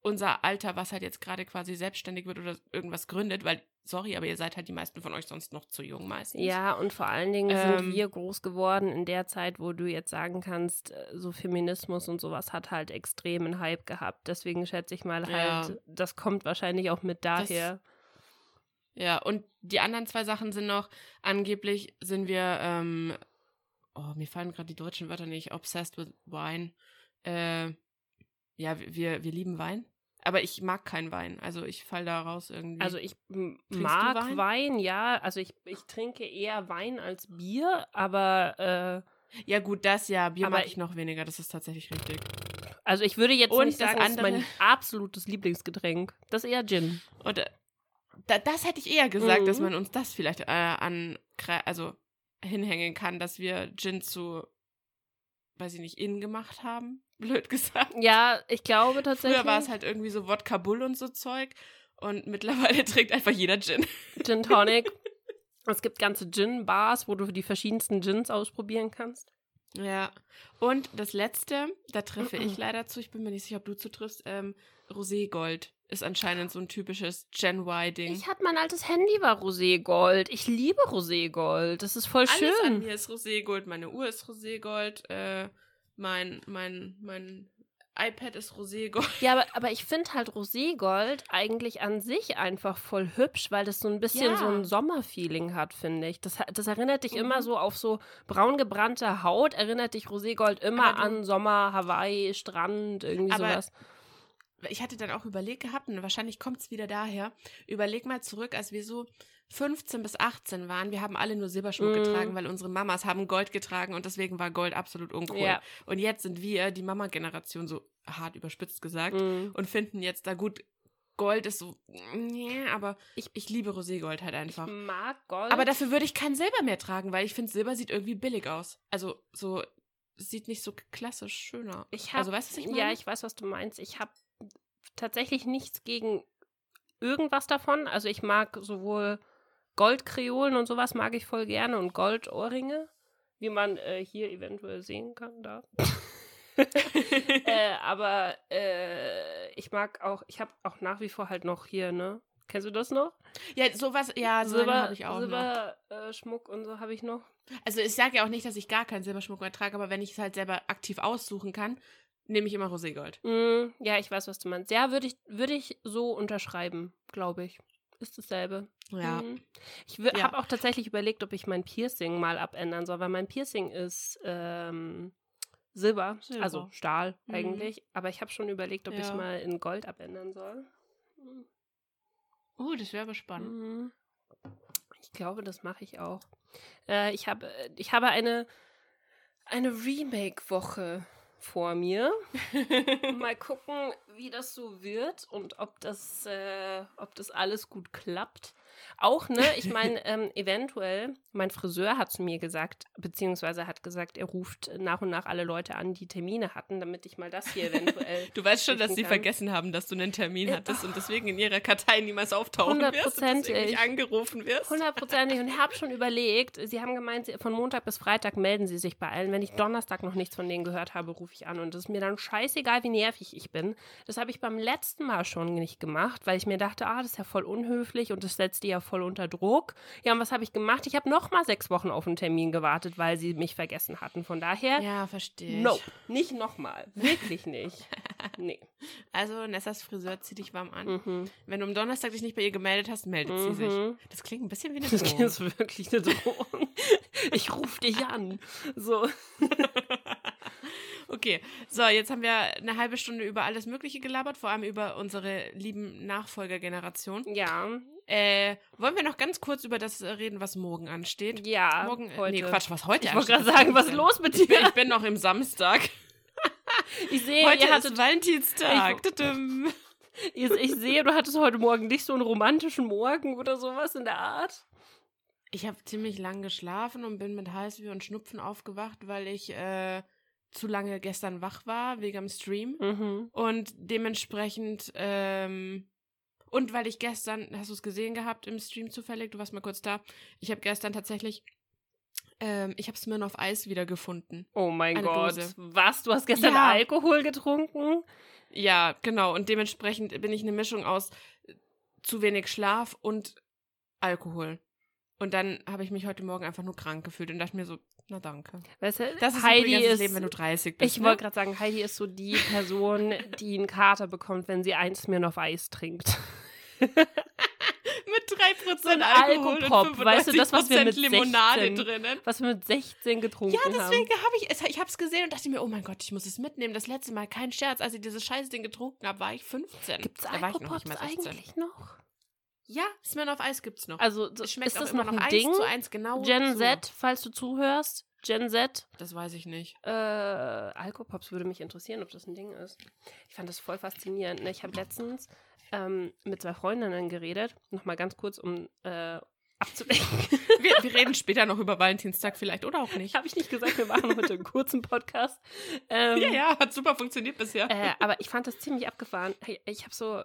unser Alter, was halt jetzt gerade quasi selbstständig wird oder irgendwas gründet, weil, sorry, aber ihr seid halt die meisten von euch sonst noch zu jung meistens. Ja, und vor allen Dingen Ähm, sind wir groß geworden in der Zeit, wo du jetzt sagen kannst, äh, so Feminismus und sowas hat halt extremen Hype gehabt. Deswegen schätze ich mal Ja. halt, das kommt wahrscheinlich auch mit daher. Ja, und die anderen zwei Sachen sind noch, angeblich sind wir, ähm, oh, mir fallen gerade die deutschen Wörter nicht, obsessed with wine. Äh, ja, wir, wir lieben Wein. Aber ich mag keinen Wein. Also ich fall da raus irgendwie. Also ich mag Wein? Wein? ja. Also ich, ich trinke eher Wein als Bier, aber äh, ja, gut, das ja. Bier mag ich noch weniger, das ist tatsächlich richtig. also ich würde jetzt Und nicht das sagen, das ist mein absolutes Lieblingsgetränk. Das ist eher Gin. Und äh, da, das hätte ich eher gesagt, dass Mhm. man uns das vielleicht äh, an, also hinhängen kann, dass wir Gin zu, weiß ich nicht, innen gemacht haben. Blöd gesagt. Ja, ich glaube tatsächlich. Früher war es halt irgendwie so Wodka Bull und so Zeug. Und mittlerweile trinkt einfach jeder Gin. Gin Tonic. es gibt ganze Gin-Bars, wo du die verschiedensten Gins ausprobieren kannst. Ja. Und das letzte, da treffe ich leider zu, ich bin mir nicht sicher, ob du zutriffst, ähm, Roségold ist anscheinend so ein typisches Gen Y-Ding. Ich hatte mein altes Handy war Roségold. Ich liebe Roségold. Das ist voll Alles an schön. mir ist Roségold, meine Uhr ist Roségold, äh, mein, mein, mein iPad ist Roségold. Ja, aber, aber ich finde halt Roségold eigentlich an sich einfach voll hübsch, weil das so ein bisschen Ja. so ein Sommerfeeling hat, finde ich. Das, das erinnert dich Mhm. immer so auf so braun gebrannte Haut, erinnert dich Roségold immer du- an Sommer, Hawaii, Strand, irgendwie Aber sowas. Ich hatte dann auch überlegt gehabt, und wahrscheinlich kommt es wieder daher, überleg mal zurück, als wir so 15 bis 18 waren, wir haben alle nur Silberschmuck Mhm. getragen, weil unsere Mamas haben Gold getragen und deswegen war Gold absolut uncool. Ja. Und jetzt sind wir, die Mama-Generation, so hart überspitzt gesagt, Mhm. und finden jetzt da gut, Gold ist so, nee, aber ich, Ich- ich liebe Roségold halt Ich einfach. mag Gold. Aber dafür würde ich kein Silber mehr tragen, weil ich finde, Silber sieht irgendwie billig aus. Also so, es sieht nicht so klassisch schöner. Ich hab, also weißt du, was ich meine? Ja, ich weiß, was du meinst. Ich habe tatsächlich nichts gegen irgendwas davon. Also ich mag sowohl Goldkreolen und sowas mag ich voll gerne und Goldohrringe, wie man äh, hier eventuell sehen kann da. äh, aber äh, ich mag auch, ich habe auch nach wie vor halt noch hier, ne? Kennst du das noch? ja, sowas, ja, Silber, habe ich auch noch. Silber äh, und so habe ich noch. Also ich sage ja auch nicht, dass ich gar keinen Silberschmuck mehr trage, aber wenn ich es halt selber aktiv aussuchen kann, nehme ich immer Roségold. Mm, ja, ich weiß, was du meinst. Ja, würde ich, würde ich so unterschreiben, glaube ich. Ist dasselbe. Ja. Mhm. Ich Ja. habe auch tatsächlich überlegt, ob ich mein Piercing mal abändern soll, weil mein Piercing ist ähm, Silber, Silber. also Stahl Mhm. eigentlich. Aber ich habe schon überlegt, ob ich Ja. mal in Gold abändern soll. Mhm. Oh, das wäre aber spannend. Mhm. Ich glaube, das mache ich auch. Äh, ich, habe, ich habe eine eine Remake-Woche vor mir. Mal gucken, wie das so wird und ob das, äh, ob das alles gut klappt. Auch, ne, ich meine, ähm, eventuell, mein Friseur hat zu mir gesagt, beziehungsweise hat gesagt, er ruft nach und nach alle Leute an, die Termine hatten, damit ich mal das hier eventuell. Du weißt schon, dass sie vergessen haben, dass du einen Termin Ja, hattest und deswegen in ihrer Kartei niemals auftauchen wirst und deswegen nicht angerufen wirst. Hundertprozentig. Und ich habe schon überlegt, sie haben gemeint, von Montag bis Freitag melden sie sich bei allen. Wenn ich Donnerstag noch nichts von denen gehört habe, rufe ich an. Und es ist mir dann scheißegal, wie nervig ich bin. Das habe ich beim letzten Mal schon nicht gemacht, weil ich mir dachte, ah, das ist ja voll unhöflich und das setzt die ja voll unter Druck. Ja, und was habe ich gemacht? Ich habe noch mal sechs Wochen auf einen Termin gewartet, weil sie mich vergessen hatten. Von daher, Ja, verstehe. no, nicht nochmal. Wirklich nicht. Nee. Also Nessas Friseur zieht dich warm an. Mhm. Wenn du am Donnerstag dich nicht bei ihr gemeldet hast, meldet sie sich. Mhm. Das klingt ein bisschen wie eine Das Drohung. ist wirklich eine Drohung. Ich rufe dich an. So. Okay, so, jetzt haben wir eine halbe Stunde über alles Mögliche gelabert, vor allem über unsere lieben Nachfolgergeneration. Ja, Äh, wollen wir noch ganz kurz über das äh, reden, was morgen ansteht? ja. morgen, äh, heute. nee, Quatsch, was heute Ich wollte ansteht. gerade sagen, was ist los mit Ich bin, dir? ich bin noch im Samstag. Ich sehe, Heute ihr hattet, Valentinstag. Ich- Tudum. ich, ich sehe, du hattest heute Morgen nicht so einen romantischen Morgen oder sowas in der Art. Ich habe ziemlich lang geschlafen und bin mit Halsweh und Schnupfen aufgewacht, weil ich äh, zu lange gestern wach war, wegen am Stream. Mhm. Und dementsprechend, ähm, und weil ich gestern, hast du es gesehen gehabt im Stream zufällig, du warst mal kurz da, ich habe gestern tatsächlich, ähm, ich habe Smirnoff Eis wieder gefunden. Oh mein Eine Gott. Dose. Was? Du hast gestern Ja. Alkohol getrunken? Ja, genau. Und dementsprechend bin ich eine Mischung aus äh, zu wenig Schlaf und Alkohol. Und dann habe ich mich heute Morgen einfach nur krank gefühlt und dachte mir so, na danke. Weißt du, Das ist Heidi übrigens ist, Leben, wenn du 30 bist. ich ne? wollte gerade sagen, Heidi ist so die Person, die einen Kater bekommt, wenn sie eins mir auf Eis trinkt. Mit 3% So Alkohol Alkopop, und 95% weißt du, das, was wir mit Limonade 16 drinnen. Was wir mit 16 getrunken Ja, haben. deswegen habe ich es, ich habe es gesehen und dachte mir, oh mein Gott, ich muss es mitnehmen. Das letzte Mal, kein Scherz, als ich dieses scheiß Ding getrunken habe, war ich 15. Gibt es da war ich noch Alkopops nicht mal 16. eigentlich noch? Ja, Smirnoff Eis gibt's noch. Also, es schmeckt ist das immer noch ein Ding? zu eins genau Gen. Z, falls du zuhörst. Gen Z. Das weiß ich nicht. Äh, Alkopops würde mich interessieren, ob das ein Ding ist. Ich fand das voll faszinierend. Ne? Ich habe letztens ähm, mit zwei Freundinnen geredet. Nochmal ganz kurz, um äh, abzulenken. Wir, wir reden später noch über Valentinstag vielleicht oder auch nicht. habe ich nicht gesagt, wir machen heute einen kurzen Podcast. Ähm, Ja, ja, hat super funktioniert bisher. Äh, aber ich fand das ziemlich abgefahren. Ich habe so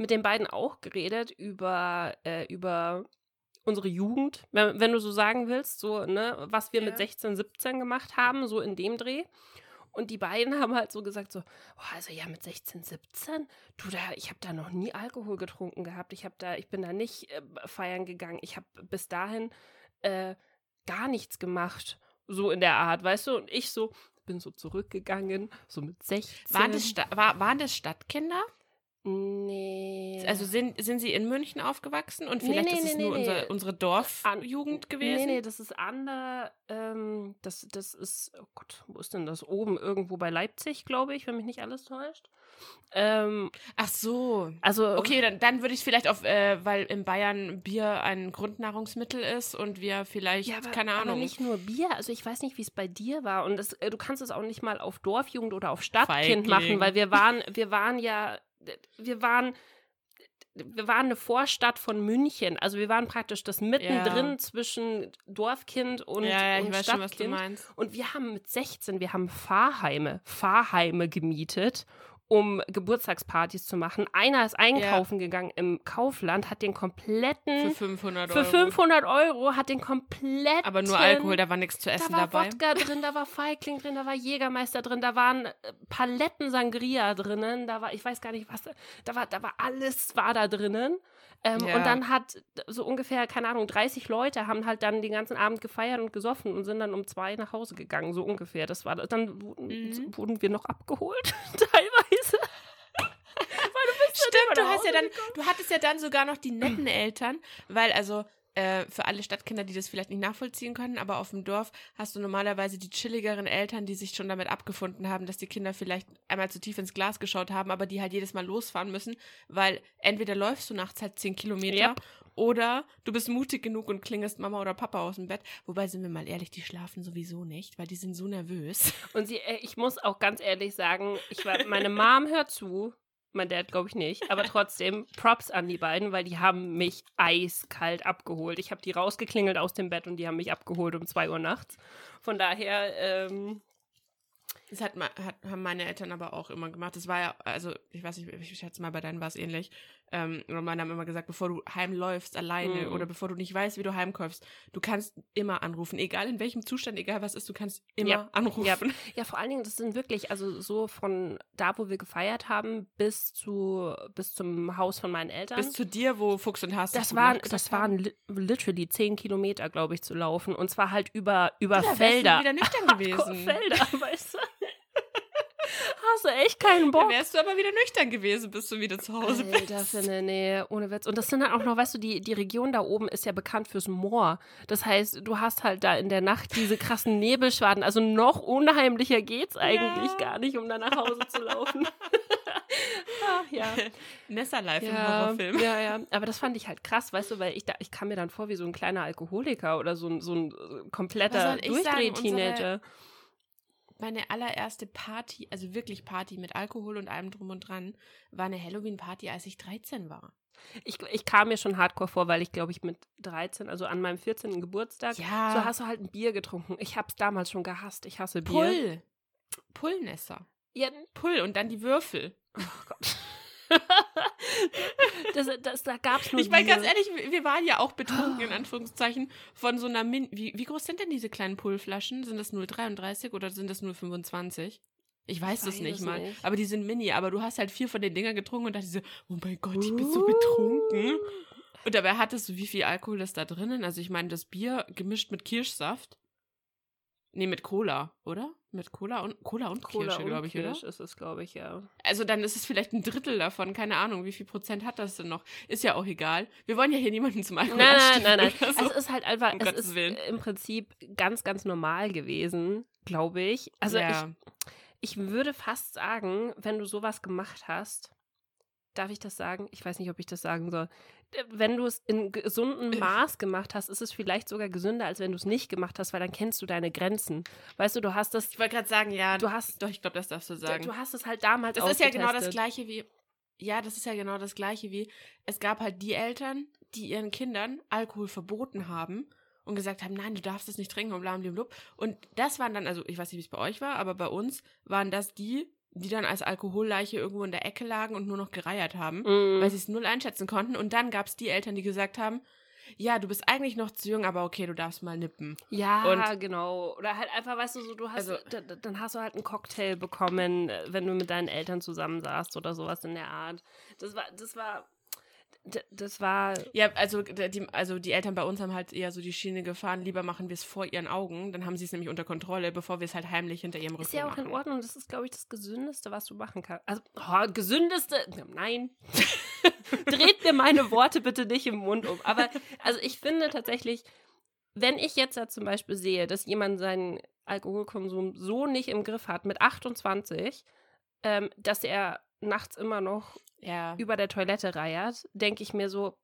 mit den beiden auch geredet über, äh, über unsere Jugend, wenn, wenn du so sagen willst, so, ne, was wir Ja. mit 16, 17 gemacht haben, so in dem Dreh. Und die beiden haben halt so gesagt, so, oh, also ja, mit 16, 17, du da, ich habe da noch nie Alkohol getrunken gehabt. Ich habe da, ich bin da nicht äh, feiern gegangen. Ich habe bis dahin äh, gar nichts gemacht. So in der Art, weißt du? Und ich so, bin so zurückgegangen, so mit 16. Waren das, Sta war, waren das Stadtkinder? Nee. Also sind, sind sie in München aufgewachsen und Nee, vielleicht nee, ist es nee, nur nee, unser, nee. unsere An- Dorfjugend gewesen? Nee, nee, das ist Ander. Ähm, das, das ist, oh Gott, wo ist denn das? Oben irgendwo bei Leipzig, glaube ich, wenn mich nicht alles täuscht. Ähm, Ach so. also, Okay, dann, dann würde ich vielleicht auf, äh, weil in Bayern Bier ein Grundnahrungsmittel ist und wir vielleicht, Ja, aber, keine Ahnung. aber nicht nur Bier. Also ich weiß nicht, wie es bei dir war. Und das, äh, du kannst es auch nicht mal auf Dorfjugend oder auf Stadtkind Feigling. machen, weil wir waren, wir waren ja, wir waren, wir waren eine Vorstadt von München. Also wir waren praktisch das mittendrin Ja. zwischen Dorfkind und, ja, ja, ich und weiß schon, was du Stadtkind. meinst. Und wir haben mit 16, wir haben Fahrheime, Fahrheime gemietet, um Geburtstagspartys zu machen. Einer ist einkaufen gegangen im Kaufland, hat den kompletten Für 500 für Euro. 500 Euro hat den kompletten. Aber nur Alkohol, da war nichts zu essen Da war dabei. Wodka drin, da war Feigling drin, da war Jägermeister drin, da waren äh, Paletten Sangria drinnen, da war, ich weiß gar nicht was, da war, da war alles war da drinnen. Ähm, Ja. Und dann hat so ungefähr, keine Ahnung, 30 Leute haben halt dann den ganzen Abend gefeiert und gesoffen und sind dann um zwei nach Hause gegangen, so ungefähr. Das war. Dann wurden, Mhm. wurden wir noch abgeholt, teilweise. Stimmt, du nach hast ja dann, du hattest ja dann sogar noch die netten Eltern, weil also äh, für alle Stadtkinder, die das vielleicht nicht nachvollziehen können, aber auf dem Dorf hast du normalerweise die chilligeren Eltern, die sich schon damit abgefunden haben, dass die Kinder vielleicht einmal zu tief ins Glas geschaut haben, aber die halt jedes Mal losfahren müssen, weil entweder läufst du nachts halt 10 Kilometer Yep. Oder du bist mutig genug und klingelst Mama oder Papa aus dem Bett. Wobei, sind wir mal ehrlich, die schlafen sowieso nicht, weil die sind so nervös. Und sie, äh, ich muss auch ganz ehrlich sagen, ich war, meine Mom hört zu, mein Dad glaube ich nicht, aber trotzdem Props an die beiden, weil die haben mich eiskalt abgeholt. Ich habe die rausgeklingelt aus dem Bett und die haben mich abgeholt um 2 Uhr nachts. Von daher, ähm, Das hat, hat, haben meine Eltern aber auch immer gemacht. Das war ja, also ich weiß nicht, ich schätze mal, bei deinen war es ähnlich. Ähm, oder meine haben immer gesagt, bevor du heimläufst alleine Mhm. oder bevor du nicht weißt, wie du heimkäufst, du kannst immer anrufen. Egal in welchem Zustand, egal was ist, du kannst immer Ja. anrufen. Ja. Ja, vor allen Dingen, das sind wirklich, also so von da, wo wir gefeiert haben, bis zu bis zum Haus von meinen Eltern. Bis zu dir, wo Fuchs und Haas das waren, das haben. waren li literally zehn Kilometer, glaube ich, zu laufen. Und zwar halt über, über Ja, Felder. wieder nüchtern gewesen. Felder, weißt du? Hast du echt keinen Bock? wärst du aber wieder nüchtern gewesen, bis du wieder zu Hause Alter, bist. Finne, nee, ohne Witz. Und das sind dann auch noch, weißt du, die, die Region da oben ist ja bekannt fürs Moor. Das heißt, du hast halt da in der Nacht diese krassen Nebelschwaden. Also noch unheimlicher geht's eigentlich Ja. gar nicht, um da nach Hause zu laufen. Ach, ja. Nessa live im Ja, Horrorfilm. ja, ja. Aber das fand ich halt krass, weißt du, weil ich da, ich kam mir dann vor wie so ein kleiner Alkoholiker oder so ein, so ein äh, kompletter? Durchdreh-Teenager. Meine allererste Party, also wirklich Party mit Alkohol und allem drum und dran, war eine Halloween-Party, als ich 13 war. Ich, ich kam mir schon hardcore vor, weil ich, glaube ich, mit 13, also an meinem 14. Geburtstag, Ja. so hast du halt ein Bier getrunken. Ich hab's damals schon gehasst. Ich hasse Bier. Pull. Pullnässer. Ja, Pull und dann die Würfel. oh Gott. das, das, da gab's nur Ich meine, ganz ehrlich, wir- waren ja auch betrunken, in Anführungszeichen, von so einer Min. Wie, wie groß sind denn diese kleinen Pullflaschen? Sind das 0,33 oder sind das 0,25? Ich weiß Ich das weiß nicht es mal. nicht. Aber die sind mini. Aber du hast halt vier von den Dingern getrunken und dachte so, oh mein Gott, ich bin Uh. so betrunken. Und dabei hattest du, wie viel Alkohol ist da drinnen? Also ich meine, das Bier gemischt mit Kirschsaft. Nee, mit Cola, oder? Mit Cola und Cola und Cola Kirsche, glaube ich, Kirsch oder? ist es, glaube ich, ja. Also dann ist es vielleicht ein Drittel davon, keine Ahnung, wie viel Prozent hat das denn noch? Ist ja auch egal. Wir wollen ja hier niemanden zum Alkohol Nein, nein, nein, nein. so. Es ist halt einfach, Um es Gottes ist Willen. im Prinzip ganz, ganz normal gewesen, glaube ich. Also ja. ich, ich würde fast sagen, wenn du sowas gemacht hast, darf ich das sagen? Ich weiß nicht, ob ich das sagen soll. Äh, Wenn du es in gesundem Maß gemacht hast, ist es vielleicht sogar gesünder, als wenn du es nicht gemacht hast, weil dann kennst du deine Grenzen. Weißt du, du hast das, ich wollte gerade sagen, ja, du hast, doch, ich glaube, das darfst du sagen. du hast es halt damals das ist ja genau das gleiche wie ja, das ist ja genau das gleiche wie es gab halt die Eltern, die ihren Kindern Alkohol verboten haben und gesagt haben, nein, du darfst es nicht trinken und bla bla bla. Und das waren dann also, ich weiß nicht, wie es bei euch war, aber bei uns waren das die, die dann als Alkoholleiche irgendwo in der Ecke lagen und nur noch gereiert haben. Mhm. weil sie es null einschätzen konnten. Und dann gab es die Eltern, die gesagt haben, ja, du bist eigentlich noch zu jung, aber okay, du darfst mal nippen. Ja, genau. Oder halt einfach, weißt du, so, du hast, Also- da- da- dann hast du halt einen Cocktail bekommen, äh, wenn du mit deinen Eltern zusammensaßt oder sowas in der Art. Das war, das war, d- das war, Ja, also die, also die Eltern bei uns haben halt eher so die Schiene gefahren, lieber machen wir es vor ihren Augen, dann haben sie es nämlich unter Kontrolle, bevor wir es halt heimlich hinter ihrem Rücken ist ja auch machen. in Ordnung. Das ist, glaube ich, das Gesündeste, was du machen kannst. Also, oh, gesündeste, nein. Dreht mir meine Worte bitte nicht im Mund um. Aber, also ich finde tatsächlich, wenn ich jetzt da zum Beispiel sehe, dass jemand seinen Alkoholkonsum so nicht im Griff hat, mit 28, ähm, dass er nachts immer noch Ja. über der Toilette reiert, denke ich mir so,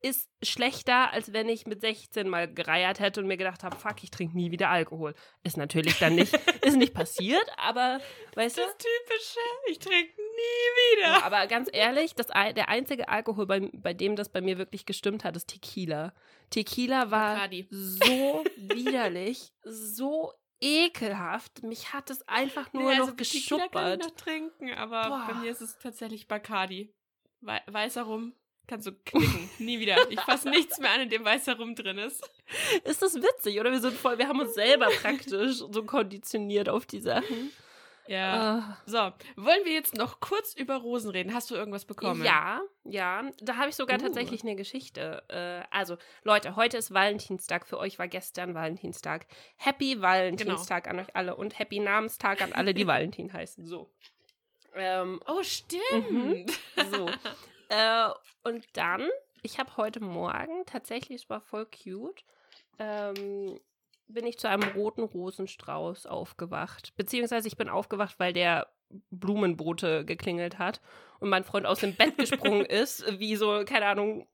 ist schlechter, als wenn ich mit 16 mal gereiert hätte und mir gedacht habe, fuck, ich trinke nie wieder Alkohol. Ist natürlich dann nicht, ist nicht passiert, aber weißt du? Das Typische, ich trinke nie wieder. Ja, aber ganz ehrlich, das, der einzige Alkohol, bei, bei dem das bei mir wirklich gestimmt hat, ist Tequila. Tequila war so widerlich, so ekelhaft. Mich hat es einfach nur Nee, noch also Tequila kann ich geschuppert. noch trinken, aber Boah. bei mir ist es tatsächlich Bacardi. Wei weißer Rum kannst du knicken. nie wieder. Ich fasse nichts mehr an, in dem weißer Rum drin ist. Ist das witzig, oder? Wir sind voll, wir haben uns selber praktisch so konditioniert auf die Sachen. Ja. Ah. So, wollen wir jetzt noch kurz über Rosen reden? Hast du irgendwas bekommen? Ja, ja. Da habe ich sogar Uh. tatsächlich eine Geschichte. Äh, also, Leute, heute ist Valentinstag. Für euch war gestern Valentinstag. Happy Valentinstag Genau. an euch alle und Happy Namenstag an alle, die Valentin heißen. So. Ähm, Oh, stimmt. so. äh, und dann, ich habe heute Morgen, tatsächlich, es war voll cute, ähm, bin ich zu einem roten Rosenstrauß aufgewacht. Beziehungsweise ich bin aufgewacht, weil der Blumenbrote geklingelt hat und mein Freund aus dem Bett gesprungen ist, wie so, keine Ahnung,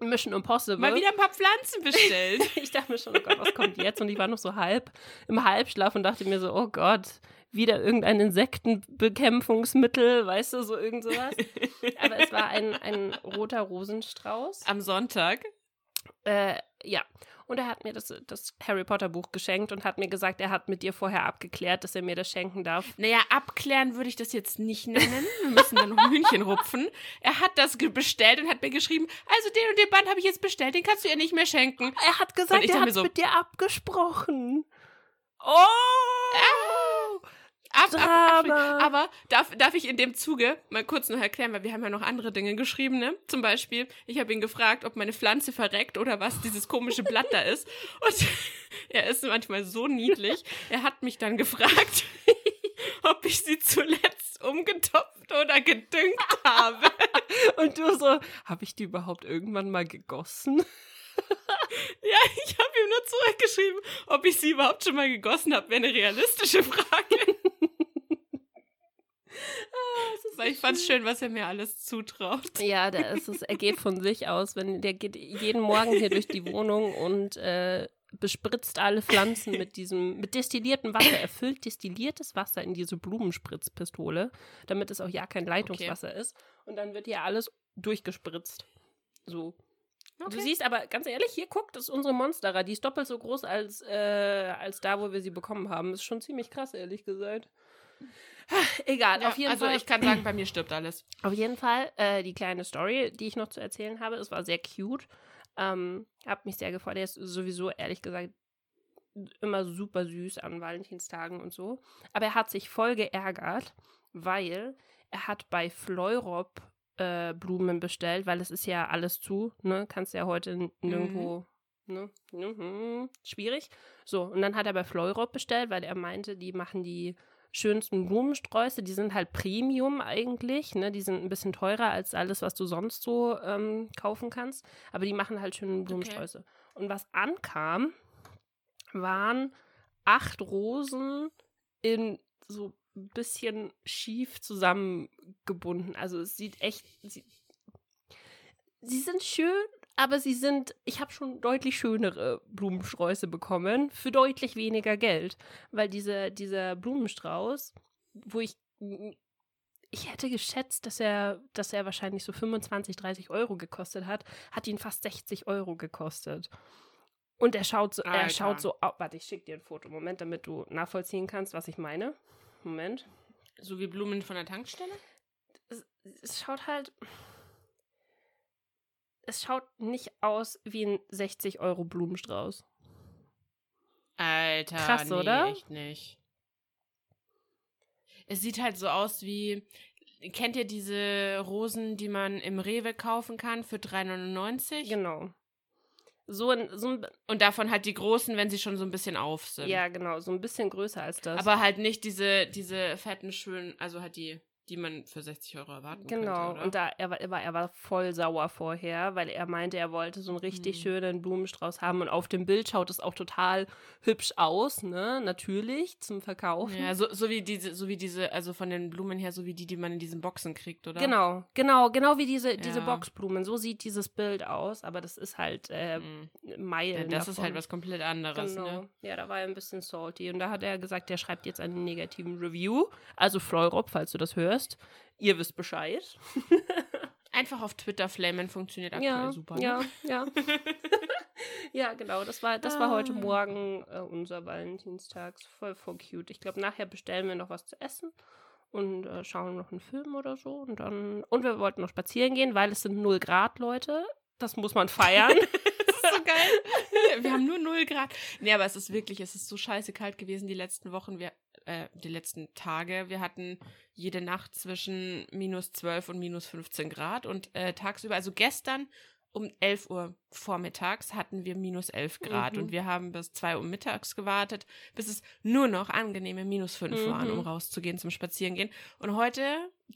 Mission Impossible. Mal wieder ein paar Pflanzen bestellt. ich dachte mir schon, oh Gott, was kommt jetzt? Und ich war noch so halb im Halbschlaf und dachte mir so, oh Gott, wieder irgendein Insektenbekämpfungsmittel, weißt du, so irgend sowas. Aber es war ein, ein roter Rosenstrauß. Am Sonntag. Äh, ja. Und er hat mir das, das Harry Potter Buch geschenkt und hat mir gesagt, er hat mit dir vorher abgeklärt, dass er mir das schenken darf. Naja, abklären würde ich das jetzt nicht nennen. Wir müssen dann Hühnchen rupfen. Er hat das bestellt und hat mir geschrieben, also den und den Band habe ich jetzt bestellt, den kannst du ihr nicht mehr schenken. Er hat gesagt, er hat so, mit dir abgesprochen. Oh! Ah. Ab, aber darf, darf ich in dem Zuge mal kurz noch erklären, weil wir haben ja noch andere Dinge geschrieben, ne? Zum Beispiel, ich habe ihn gefragt, ob meine Pflanze verreckt oder was dieses komische Blatt da ist. Und er ist manchmal so niedlich. Er hat mich dann gefragt, ob ich sie zuletzt umgetopft oder gedüngt habe. Und du so, habe ich die überhaupt irgendwann mal gegossen? Ja, ich habe ihm nur zurückgeschrieben, ob ich sie überhaupt schon mal gegossen habe, wäre eine realistische Frage. Weil ich fand es schön, was er mir alles zutraut. Ja, der ist es, er geht von sich aus. Wenn, der geht jeden Morgen hier durch die Wohnung und äh, bespritzt alle Pflanzen mit diesem, mit destilliertem Wasser. Er füllt destilliertes Wasser in diese Blumenspritzpistole, damit es auch ja kein Leitungswasser okay. ist. Und dann wird hier alles durchgespritzt. So. Okay. Du siehst aber, ganz ehrlich, hier guckt, das ist unsere Monstera. Die ist doppelt so groß als, äh, als da, wo wir sie bekommen haben. Das ist schon ziemlich krass, ehrlich gesagt. Egal, ja, auf jeden also Fall. Also ich kann sagen, bei mir stirbt alles. Auf jeden Fall, äh, die kleine Story, die ich noch zu erzählen habe, es war sehr cute. Ähm, hab mich sehr gefreut. Der ist sowieso, ehrlich gesagt, immer super süß an Valentinstagen und so. Aber er hat sich voll geärgert, weil er hat bei Fleurop äh, Blumen bestellt, weil es ist ja alles zu, ne? Kannst ja heute nirgendwo, mhm. ne? Mhm. Schwierig. So, und dann hat er bei Fleurop bestellt, weil er meinte, die machen die schönsten Blumensträuße. Die sind halt Premium eigentlich. Ne? Die sind ein bisschen teurer als alles, was du sonst so ähm, kaufen kannst. Aber die machen halt schöne Blumensträuße. Okay. Und was ankam, waren acht Rosen in so ein bisschen schief zusammengebunden. Also es sieht echt. Sie, sie sind schön, aber sie sind, ich habe schon deutlich schönere Blumensträuße bekommen für deutlich weniger Geld, weil diese, dieser Blumenstrauß, wo ich ich hätte geschätzt, dass er, dass er wahrscheinlich so 25, 30 Euro gekostet hat, hat ihn fast 60 Euro gekostet. Und er schaut so, Alter. er schaut so, oh, warte, ich schicke dir ein Foto, Moment, damit du nachvollziehen kannst, was ich meine. Moment. So wie Blumen von der Tankstelle? Es, es schaut halt, es schaut nicht aus wie ein 60 Euro Blumenstrauß. Alter, krass, nee, oder? Echt nicht. Es sieht halt so aus wie. Kennt ihr diese Rosen, die man im Rewe kaufen kann für 3,99? Genau. So ein, so ein, und davon halt die großen, wenn sie schon so ein bisschen auf sind. Ja, genau, so ein bisschen größer als das. Aber halt nicht diese, diese fetten, schönen, also halt die die man für 60 Euro erwarten genau. könnte. Genau, und da er war, er war, er war voll sauer vorher, weil er meinte, er wollte so einen richtig mhm. schönen Blumenstrauß haben und auf dem Bild schaut es auch total hübsch aus, ne? Natürlich zum Verkaufen. Ja, so, so wie diese, so wie diese, also von den Blumen her, so wie die, die man in diesen Boxen kriegt, oder? Genau, genau, genau wie diese, diese ja. Boxblumen. So sieht dieses Bild aus, aber das ist halt äh, mhm. Meilen. Ja, das davon. ist halt was komplett anderes, ne? genau. ne? Ja, da war er ein bisschen salty und da hat er gesagt, er schreibt jetzt einen negativen Review. Also Fleurop, falls du das hörst hörst. Ihr wisst Bescheid. Einfach auf Twitter flamen funktioniert aktuell ja, super. Ne? Ja, ja. ja, genau. Das war, das war heute ah. Morgen äh, unser Valentinstag. Voll, voll cute. Ich glaube, nachher bestellen wir noch was zu essen und äh, schauen noch einen Film oder so. Und dann. Und wir wollten noch spazieren gehen, weil es sind 0 Grad, Leute. Das muss man feiern. das ist so geil. Wir haben nur 0 Grad. Nee, aber es ist wirklich, es ist so scheiße kalt gewesen die letzten Wochen. Wir, äh, die letzten Tage. Wir hatten jede Nacht zwischen minus 12 und minus 15 Grad und äh, tagsüber, also gestern um 11 Uhr vormittags hatten wir minus 11 Grad mhm. und wir haben bis 2 Uhr mittags gewartet, bis es nur noch angenehme minus 5 mhm. waren, um rauszugehen zum Spazierengehen. Und heute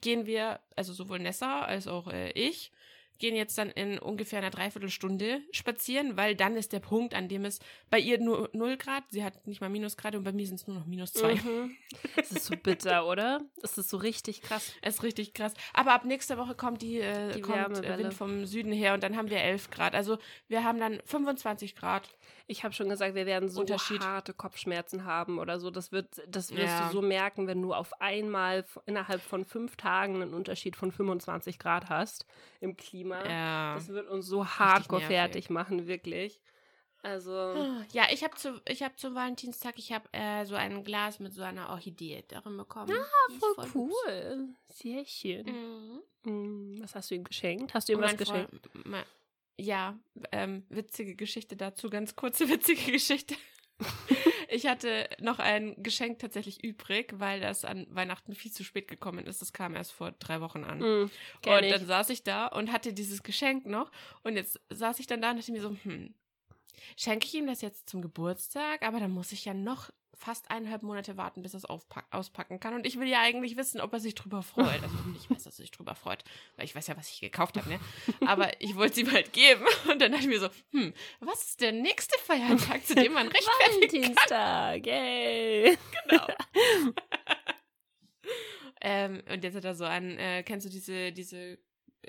gehen wir, also sowohl Nessa als auch äh, ich, gehen jetzt dann in ungefähr einer Dreiviertelstunde spazieren, weil dann ist der Punkt, an dem es bei ihr nur 0 Grad, sie hat nicht mal Minusgrade und bei mir sind es nur noch minus 2. Mhm. Das ist so bitter, oder? Das ist so richtig krass. Es ist richtig krass. Aber ab nächster Woche kommt die, äh, Die kommt. Wind vom Süden her und dann haben wir 11 Grad. Also wir haben dann 25 Grad. Ich habe schon gesagt, wir werden so harte Kopfschmerzen haben oder so. Das wird, das wirst Ja. du so merken, wenn du auf einmal innerhalb von fünf Tagen einen Unterschied von 25 Grad hast im Klima. Ja. Das wird uns so hardcore fertig machen, wirklich. Also, Ja, ich habe zu, ich hab zum Valentinstag, ich habe äh, so ein Glas mit so einer Orchidee darin bekommen. Ist voll hübsch. cool. Sehr schön. Mhm. Mm, Was hast du ihm geschenkt? Hast du ihm was mein geschenkt? Freund- mein- Ja, ähm, witzige Geschichte dazu, ganz kurze witzige Geschichte. ich hatte noch ein Geschenk tatsächlich übrig, weil das an Weihnachten viel zu spät gekommen ist. Das kam erst vor drei Wochen an. Mm, und dann saß ich da und hatte dieses Geschenk noch. Und jetzt saß ich dann da und dachte mir so, hm, schenke ich ihm das jetzt zum Geburtstag? Aber dann muss ich ja noch fast eineinhalb Monate warten, bis er es auspacken kann. Und ich will ja eigentlich wissen, ob er sich drüber freut. Also ich weiß, dass er sich drüber freut, weil ich weiß ja, was ich gekauft habe, ne? Aber ich wollte es ihm halt geben. Und dann dachte ich mir so, hm, was ist der nächste Feiertag, zu dem man rechtfertigen Valentinstag, yay! Genau. ähm, und jetzt hat er so einen, äh, kennst du diese, diese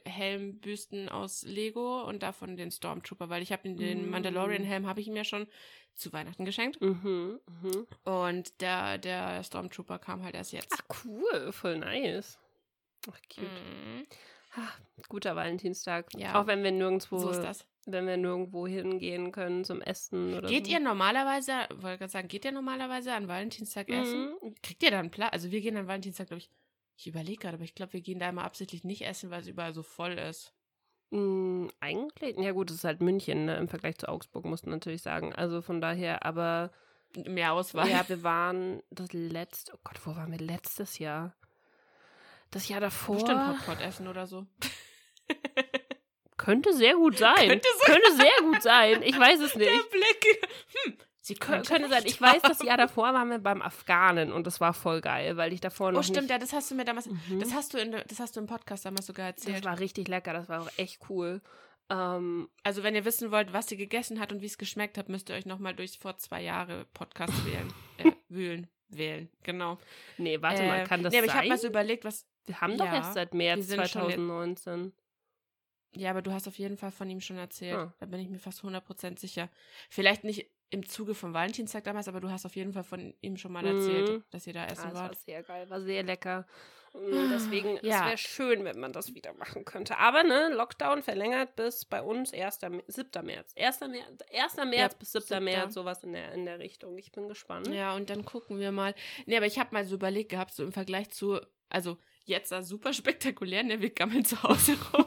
Helmbüsten aus Lego und davon den Stormtrooper, weil ich habe den, den Mm. Mandalorian-Helm habe ich ihm ja schon zu Weihnachten geschenkt. Mhm, mhm. Und der, der Stormtrooper kam halt erst jetzt. Ach, cool, voll nice. Ach, cute. Mhm. Ach, guter Valentinstag. Ja. Auch wenn wir nirgendwo, So wenn wir nirgendwo hingehen können zum Essen oder Geht so. ihr normalerweise, wollte gerade sagen, geht ihr normalerweise an Valentinstag essen? Mhm. Kriegt ihr dann Platz? Also wir gehen an Valentinstag, glaube ich, ich überlege gerade, aber ich glaube, wir gehen da immer absichtlich nicht essen, weil es überall so voll ist. Mm, eigentlich, ja gut, es ist halt München, ne, im Vergleich zu Augsburg, musst du natürlich sagen. Also von daher, aber Mehr Auswahl. ja, wir waren das letzte, oh Gott, wo waren wir letztes Jahr? Das Jahr davor. Bestimmt Hotpot essen oder so. Könnte sehr gut sein. Könnte Könnte sehr gut sein. Ich weiß es nicht. Der Blick. Hm, sie Kö könnte, sein. Ich weiß, das. Jahr davor waren wir beim Afghanen und das war voll geil, weil ich davor noch Oh, stimmt, ja, das hast du mir damals, Mhm. das hast du in, das hast du im Podcast damals sogar Das erzählt. war richtig lecker, das war auch echt cool. Ähm, Also, wenn ihr wissen wollt, was sie gegessen hat und wie es geschmeckt hat, müsst ihr euch nochmal durch vor zwei Jahre Podcast wählen. Äh, wühlen. Wählen, genau. nee, warte Äh, mal, kann das nee, aber ich habe sein? mal so überlegt, was. wir haben doch ja, erst seit März sind schon jetzt- 2019. Ja, aber du hast auf jeden Fall von ihm schon erzählt. Ah. Da bin ich mir fast 100% sicher. Vielleicht nicht im Zuge vom Valentinstag damals, aber du hast auf jeden Fall von ihm schon mal erzählt, Mhm. dass ihr da Ja, essen das war wart. sehr geil, war sehr lecker. Und deswegen, Ja. es wäre schön, wenn man das wieder machen könnte. Aber ne, Lockdown verlängert bis bei uns 1. Mä- 7. März. 1. März, 1. März bis 7. 7.. März, sowas in der, in der Richtung. Ich bin gespannt. Ja, und dann gucken wir mal. Nee, aber ich habe mal so überlegt gehabt, so im Vergleich zu, also jetzt war super spektakulär, ne, wir gammeln zu Hause rum.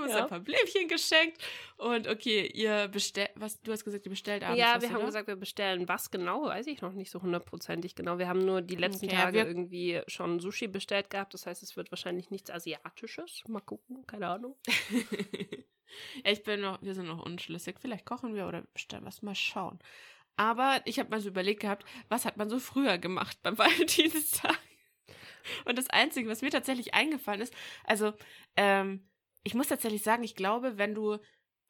Haben uns Ja. ein paar Blümchen geschenkt. Und okay, ihr bestellt, was, du hast gesagt, ihr bestellt abends Ja, was, wir haben oder? gesagt, wir bestellen. Was genau, weiß ich noch nicht so hundertprozentig genau. Wir haben nur die letzten Okay, Tage irgendwie schon Sushi bestellt gehabt. Das heißt, es wird wahrscheinlich nichts Asiatisches. Mal gucken, keine Ahnung. ja, ich bin noch, wir sind noch unschlüssig. Vielleicht kochen wir oder bestellen was, mal schauen. Aber ich habe mal so überlegt gehabt, was hat man so früher gemacht beim Valentinstag? Und das Einzige, was mir tatsächlich eingefallen ist, also ähm, ich muss tatsächlich sagen, ich glaube, wenn du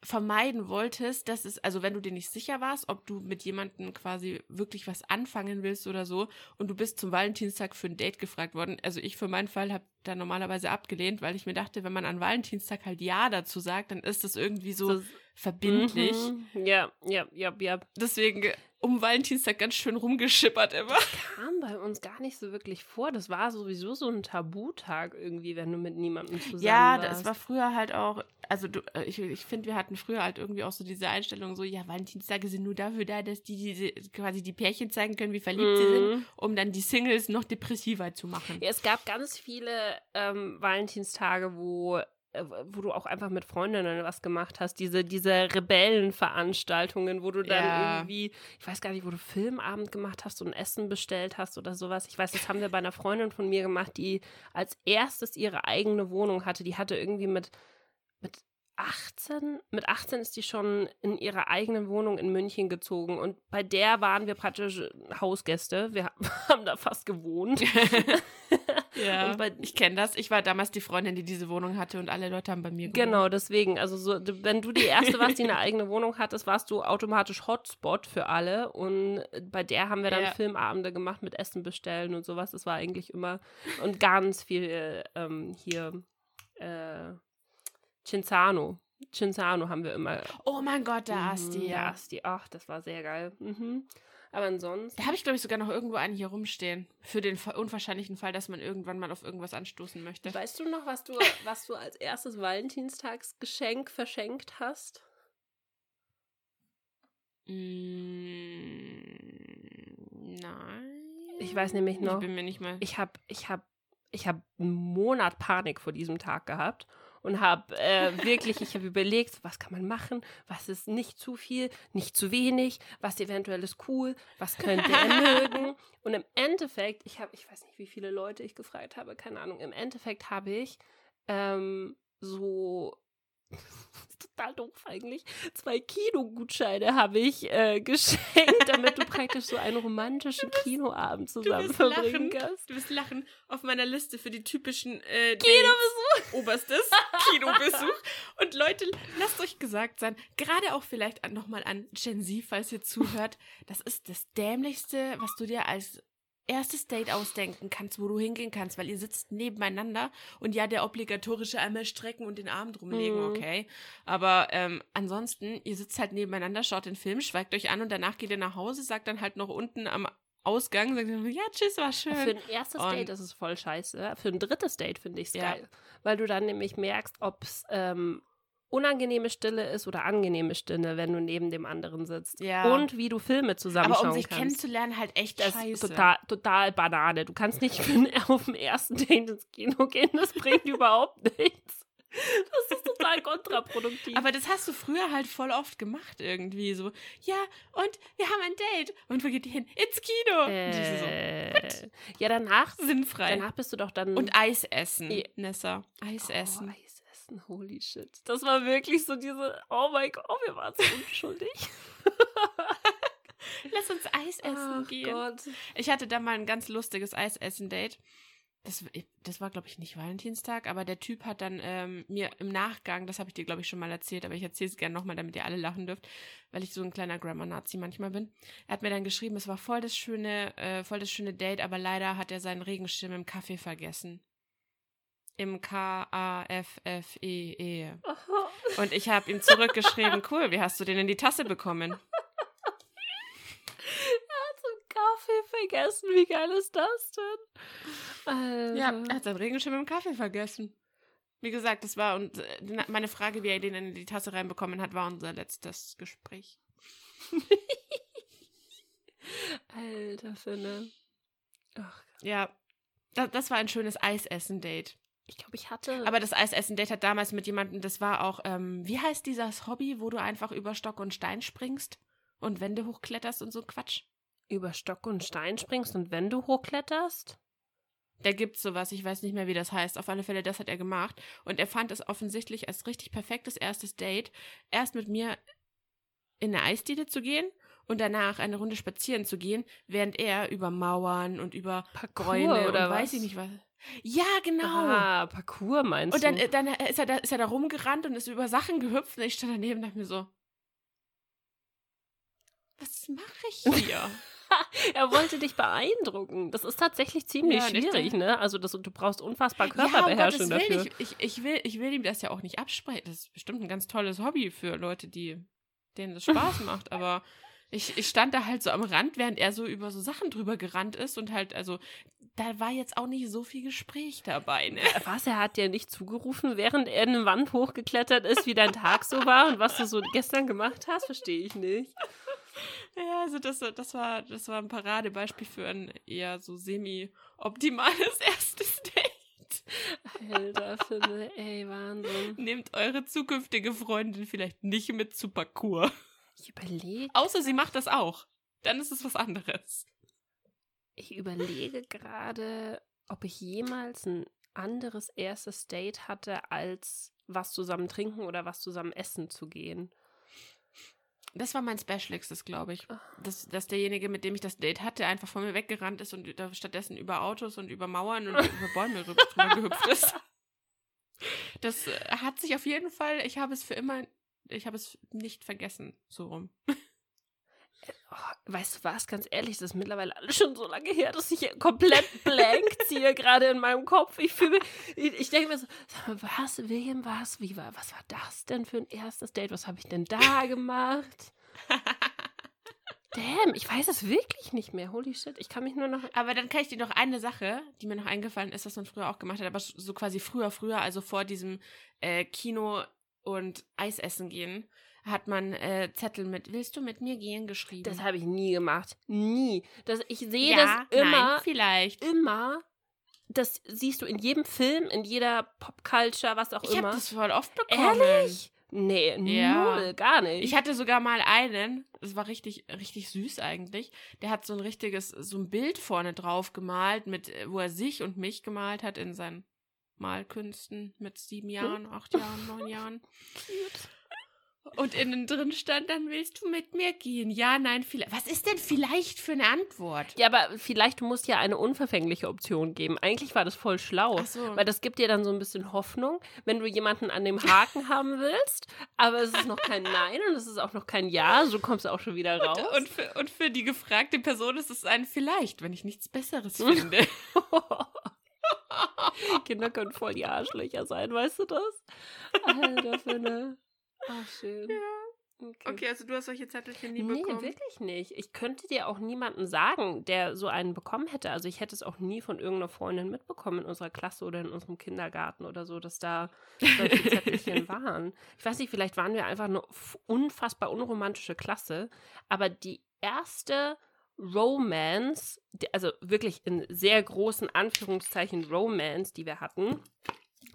vermeiden wolltest, dass es, also wenn du dir nicht sicher warst, ob du mit jemandem quasi wirklich was anfangen willst oder so und du bist zum Valentinstag für ein Date gefragt worden. Also ich für meinen Fall habe da normalerweise abgelehnt, weil ich mir dachte, wenn man an Valentinstag halt Ja dazu sagt, dann ist das irgendwie so Das- verbindlich. Mhm. Ja, ja, ja, ja. Deswegen um Valentinstag ganz schön rumgeschippert immer. Kam bei uns gar nicht so wirklich vor. Das war sowieso so ein Tabutag irgendwie, wenn du mit niemandem zusammen Ja, warst. das war früher halt auch, also du, äh, ich, ich finde, wir hatten früher halt irgendwie auch so diese Einstellung, so, ja, Valentinstage sind nur dafür da, dass die diese, quasi die Pärchen zeigen können, wie verliebt sie sind, Mhm. um dann die Singles noch depressiver zu machen. Ja, es gab ganz viele ähm, Valentinstage, wo, wo du auch einfach mit Freundinnen was gemacht hast. Diese, diese Rebellenveranstaltungen, wo du dann Ja. irgendwie, ich weiß gar nicht, wo du Filmabend gemacht hast und Essen bestellt hast oder sowas. Ich weiß, das haben wir bei einer Freundin von mir gemacht, die als erstes ihre eigene Wohnung hatte. Die hatte irgendwie mit, mit 18, mit 18 ist die schon in ihre eigene Wohnung in München gezogen und bei der waren wir praktisch Hausgäste. Wir haben da fast gewohnt. ja, bei, ich kenne das. Ich war damals die Freundin, die diese Wohnung hatte und alle Leute haben bei mir gewohnt. Genau, deswegen. Also so, wenn du die erste warst, die eine eigene Wohnung hattest, warst du automatisch Hotspot für alle und bei der haben wir dann ja. Filmabende gemacht mit Essen bestellen und sowas. Das war eigentlich immer und ganz viel ähm, hier äh, Cinzano. Cinzano haben wir immer. Oh mein Gott, der Asti. Mhm, der Asti, ach, das war sehr geil. Mhm. Aber ansonsten. Da habe ich, glaube ich, sogar noch irgendwo einen hier rumstehen. Für den unwahrscheinlichen Fall, dass man irgendwann mal auf irgendwas anstoßen möchte. Weißt du noch, was du, was du als erstes Valentinstagsgeschenk verschenkt hast? Mm, nein. Ich weiß nämlich noch. Ich bin mir nicht mal. Ich habe ich hab, ich hab einen Monat Panik vor diesem Tag gehabt und habe äh, wirklich, ich habe überlegt, was kann man machen, was ist nicht zu viel, nicht zu wenig, was eventuell ist cool, was könnte er mögen. Und im Endeffekt, ich habe, ich weiß nicht, wie viele Leute ich gefragt habe, keine Ahnung, im Endeffekt habe ich ähm, so total doof eigentlich. Zwei Kinogutscheine habe ich äh, geschenkt, damit du praktisch so einen romantischen wirst, Kinoabend zusammen verbringen kannst. Du wirst lachen auf meiner Liste für die typischen äh, Kinobesuch. Oberstes Kinobesuch. Und Leute, lasst euch gesagt sein, gerade auch vielleicht nochmal an Gen Z, falls ihr zuhört, das ist das Dämlichste, was du dir als erstes Date ausdenken kannst, wo du hingehen kannst, weil ihr sitzt nebeneinander und ja, der obligatorische einmal strecken und den Arm drumlegen, mhm. okay. Aber ähm, ansonsten, ihr sitzt halt nebeneinander, schaut den Film, schweigt euch an und danach geht ihr nach Hause, sagt dann halt noch unten am Ausgang, sagt ihr, ja, tschüss, war schön. Für ein erstes und Date ist es voll scheiße. Für ein drittes Date finde ich es ja. geil. Weil du dann nämlich merkst, ob es ähm, unangenehme Stille ist oder angenehme Stille, wenn du neben dem anderen sitzt. Ja. Und wie du Filme zusammenschauen kannst. Aber um sich kannst. kennenzulernen, halt echt das scheiße. Ist total, total Banane. Du kannst nicht auf dem ersten Date ins Kino gehen, das bringt überhaupt nichts. Kontraproduktiv. Aber das hast du früher halt voll oft gemacht irgendwie so. Ja, und wir haben ein Date. Und wo geht ihr hin? Ins Kino. Äh, so, ja, danach. Sinnfrei. Danach bist du doch dann. Und Eis essen, ja. Nessa. Eis oh, essen. Eis essen. Holy shit. Das war wirklich so diese, oh mein Gott, wir waren so unschuldig. Lass uns Eis essen Ach gehen. Gott. Ich hatte da mal ein ganz lustiges Eisessen-Date. Das, das war, glaube ich, nicht Valentinstag, aber der Typ hat dann ähm, mir im Nachgang, das habe ich dir, glaube ich, schon mal erzählt, aber ich erzähle es gerne nochmal, damit ihr alle lachen dürft, weil ich so ein kleiner Grammar-Nazi manchmal bin. Er hat mir dann geschrieben, es war voll das schöne, äh, voll das schöne Date, aber leider hat er seinen Regenschirm im Kaffee vergessen im K-A-F-F-E-E. -E. Und ich habe ihm zurückgeschrieben, cool, wie hast du den in die Tasse bekommen? er hat so einen Kaffee vergessen, wie geil ist das denn? Alter. Ja, er hat seinen Regenschirm im Kaffee vergessen. Wie gesagt, das war und äh, meine Frage, wie er den in die Tasse reinbekommen hat, war unser letztes Gespräch. Alter Finne. Ach. Ja, das, das war ein schönes Eisessen-Date. Ich glaube, ich hatte. Aber das Eisessen-Date hat damals mit jemandem, das war auch, ähm, wie heißt dieses Hobby, wo du einfach über Stock und Stein springst und Wände hochkletterst und so Quatsch? Über Stock und Stein springst und Wände hochkletterst? Da gibt's sowas, ich weiß nicht mehr, wie das heißt. Auf alle Fälle, das hat er gemacht. Und er fand es offensichtlich als richtig perfektes erstes Date, erst mit mir in eine Eisdiele zu gehen und danach eine Runde spazieren zu gehen, während er über Mauern und über Parcours Gräune oder und weiß ich nicht was. Ja, genau. Ah, Parcours meinst und dann, du? Und dann ist er, da, ist er da rumgerannt und ist über Sachen gehüpft und ich stand daneben und dachte mir so, was mache ich hier? er wollte dich beeindrucken. Das ist tatsächlich ziemlich ja, schwierig, ne? Also das, du brauchst unfassbar Körperbeherrschung ja, um dafür. Ich, ich, ich, will, ich will ihm das ja auch nicht absprechen. Das ist bestimmt ein ganz tolles Hobby für Leute, die, denen das Spaß macht. Aber ich, ich stand da halt so am Rand, während er so über so Sachen drüber gerannt ist und halt, also, da war jetzt auch nicht so viel Gespräch dabei, ne? Was, er hat dir nicht zugerufen, während er eine Wand hochgeklettert ist, wie dein Tag so war und was du so gestern gemacht hast? Verstehe ich nicht. Ja, also das, das, war, das war ein Paradebeispiel für ein eher so semi-optimales erstes Date. Alter, Philipp, ey, Wahnsinn. Nehmt eure zukünftige Freundin vielleicht nicht mit zu Parcours. Ich überlege. Außer sie macht das auch. Dann ist es was anderes. Ich überlege gerade, ob ich jemals ein anderes erstes Date hatte als was zusammen trinken oder was zusammen essen zu gehen. Das war mein Specialixes, glaube ich. Dass, dass derjenige, mit dem ich das Date hatte, einfach von mir weggerannt ist und da stattdessen über Autos und über Mauern und über Bäume rüber gehüpft ist. Das äh, hat sich auf jeden Fall, ich habe es für immer, ich habe es nicht vergessen, so rum. Oh, weißt du was, ganz ehrlich, das ist mittlerweile alles schon so lange her, dass ich komplett blank ziehe, gerade in meinem Kopf. Ich fühle mich, ich, ich denke mir so, mal, was, wem, was, wie war, was war das denn für ein erstes Date? Was habe ich denn da gemacht? Damn, ich weiß es wirklich nicht mehr. Holy shit, ich kann mich nur noch. Aber dann kann ich dir noch eine Sache, die mir noch eingefallen ist, was man früher auch gemacht hat, aber so quasi früher, früher, also vor diesem äh, Kino und Eisessen gehen, hat man äh, Zettel mit Willst du mit mir gehen geschrieben. Das habe ich nie gemacht. Nie. Das, ich sehe ja, das immer. Nein, vielleicht. Immer. Das siehst du in jedem Film, in jeder Popculture, was auch Ich habe immer. das voll oft bekommen. Ehrlich? Nee, Ja. null, gar nicht. Ich hatte sogar mal einen, das war richtig, richtig süß eigentlich. Der hat so ein richtiges, so ein Bild vorne drauf gemalt, mit, äh, wo er sich und mich gemalt hat in seinen Malkünsten mit sieben Jahren, acht Jahren, neun Jahren. Und innen drin stand dann, willst du mit mir gehen? Ja, nein, vielleicht. Was ist denn vielleicht für eine Antwort? ja, aber vielleicht muss ja eine unverfängliche Option geben. Eigentlich war das voll schlau. So. Weil das gibt dir dann so ein bisschen Hoffnung, wenn du jemanden an dem Haken haben willst, aber es ist noch kein Nein und es ist auch noch kein Ja, so kommst du auch schon wieder raus. Und für, und für die gefragte Person ist es ein vielleicht, wenn ich nichts Besseres finde. Kinder können voll die Arschlöcher sein, weißt du das? Alter, für eine. Ach, schön. Okay. Okay, also du hast solche Zettelchen nie Nee, bekommen. wirklich nicht. Ich könnte dir auch niemanden sagen, der so einen bekommen hätte. Also ich hätte es auch nie von irgendeiner Freundin mitbekommen in unserer Klasse oder in unserem Kindergarten oder so, dass da solche Zettelchen waren. Ich weiß nicht, vielleicht waren wir einfach eine unfassbar unromantische Klasse, aber die erste Romance, also wirklich in sehr großen Anführungszeichen Romance, die wir hatten,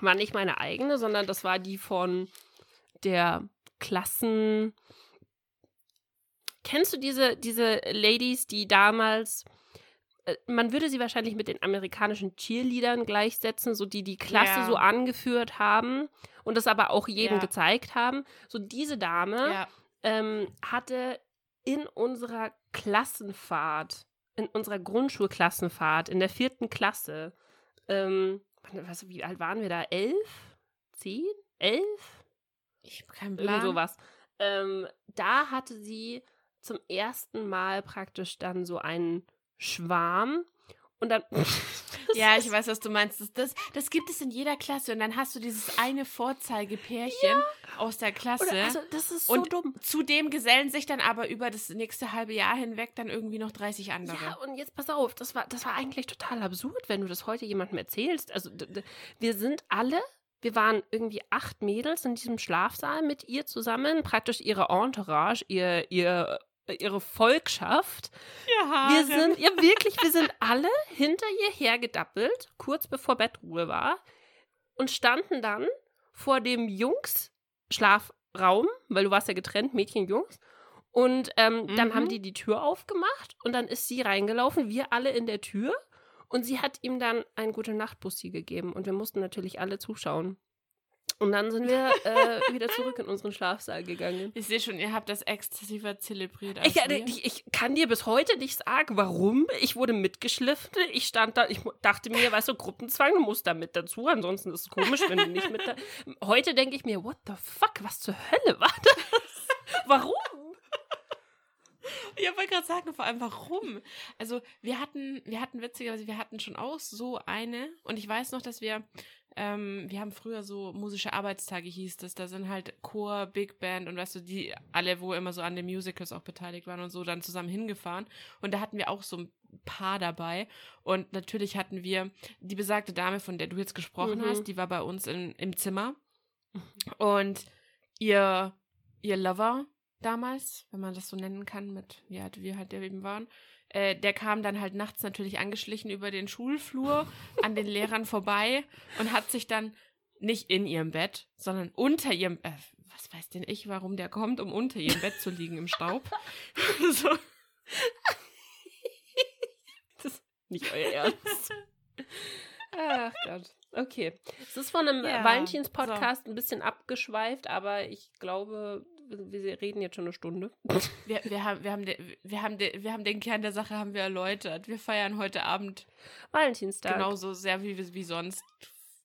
war nicht meine eigene, sondern das war die von der Klassen. Kennst du diese, diese Ladies, die damals. äh, Man würde sie wahrscheinlich mit den amerikanischen Cheerleadern gleichsetzen, so die die Klasse Ja. so angeführt haben und das aber auch jedem Ja. gezeigt haben. So diese Dame Ja. ähm, hatte in unserer Klassenfahrt, in unserer Grundschulklassenfahrt, in der vierten Klasse, ähm, was, wie alt waren wir da? Elf? Zehn? Elf? Ich habe keinen Irgend Plan. sowas. Ähm, da hatte sie zum ersten Mal praktisch dann so einen Schwarm und dann. Ja, ich weiß, was du meinst. Das, das, das gibt es in jeder Klasse. Und dann hast du dieses eine Vorzeigepärchen aus der Klasse. Oder, also, das ist so und dumm. zudem gesellen sich dann aber über das nächste halbe Jahr hinweg dann irgendwie noch 30 andere. Ja, und jetzt pass auf, das war, das war eigentlich total absurd, wenn du das heute jemandem erzählst. Also, wir sind alle, wir waren irgendwie acht Mädels in diesem Schlafsaal mit ihr zusammen, praktisch ihre Entourage, ihr, ihr, ihre Volkschaft. ja, Wir sind, ja wirklich, wir sind alle hinter ihr hergedappelt, kurz bevor Bettruhe war, und standen dann vor dem Jungs-Schlafraum, weil du warst ja getrennt, Mädchen, Jungs. Und ähm, dann Mhm. haben die die Tür aufgemacht und dann ist sie reingelaufen, wir alle in der Tür. Und sie hat ihm dann einen gute Nacht-Bussi gegeben und wir mussten natürlich alle zuschauen. Und dann sind wir äh, wieder zurück in unseren Schlafsaal gegangen. Ich sehe schon, ihr habt das exzessiver zelebriert. Ich, wir. ich, ich kann dir bis heute nicht sagen, warum. Ich wurde mitgeschliffen. Ich stand da, ich dachte mir, weißt du, Gruppenzwang, du musst da mit dazu, ansonsten ist es komisch, wenn du nicht mit da. Heute denke ich mir, what the fuck, was zur Hölle war das? Warum? Ich wollte gerade sagen, vor allem warum? Also wir hatten, wir hatten witzigerweise, wir hatten schon auch so eine und ich weiß noch, dass wir, ähm, wir haben früher so musische Arbeitstage hieß das, da sind halt Chor, Big Band und weißt du, die alle, wo immer so an den Musicals auch beteiligt waren und so, dann zusammen hingefahren. Und da hatten wir auch so ein Paar dabei. Und natürlich hatten wir die besagte Dame, von der du jetzt gesprochen Mhm. hast, die war bei uns in, im Zimmer. Und ihr, ihr Lover damals, wenn man das so nennen kann, mit wie alt wir halt eben waren, äh, der kam dann halt nachts natürlich angeschlichen über den Schulflur an den Lehrern vorbei und hat sich dann nicht in ihrem Bett, sondern unter ihrem, äh, was weiß denn ich, warum der kommt, um unter ihrem Bett zu liegen im Staub. so. Das ist nicht euer Ernst. Ach Gott. Okay. Es ist von einem Ja, Valentins-Podcast ein bisschen abgeschweift, aber ich glaube, wir reden jetzt schon eine Stunde. Wir, wir, haben, wir, haben de, wir, haben de, wir haben den Kern der Sache haben wir erläutert. Wir feiern heute Abend Valentinstag. genauso sehr wie, wie sonst.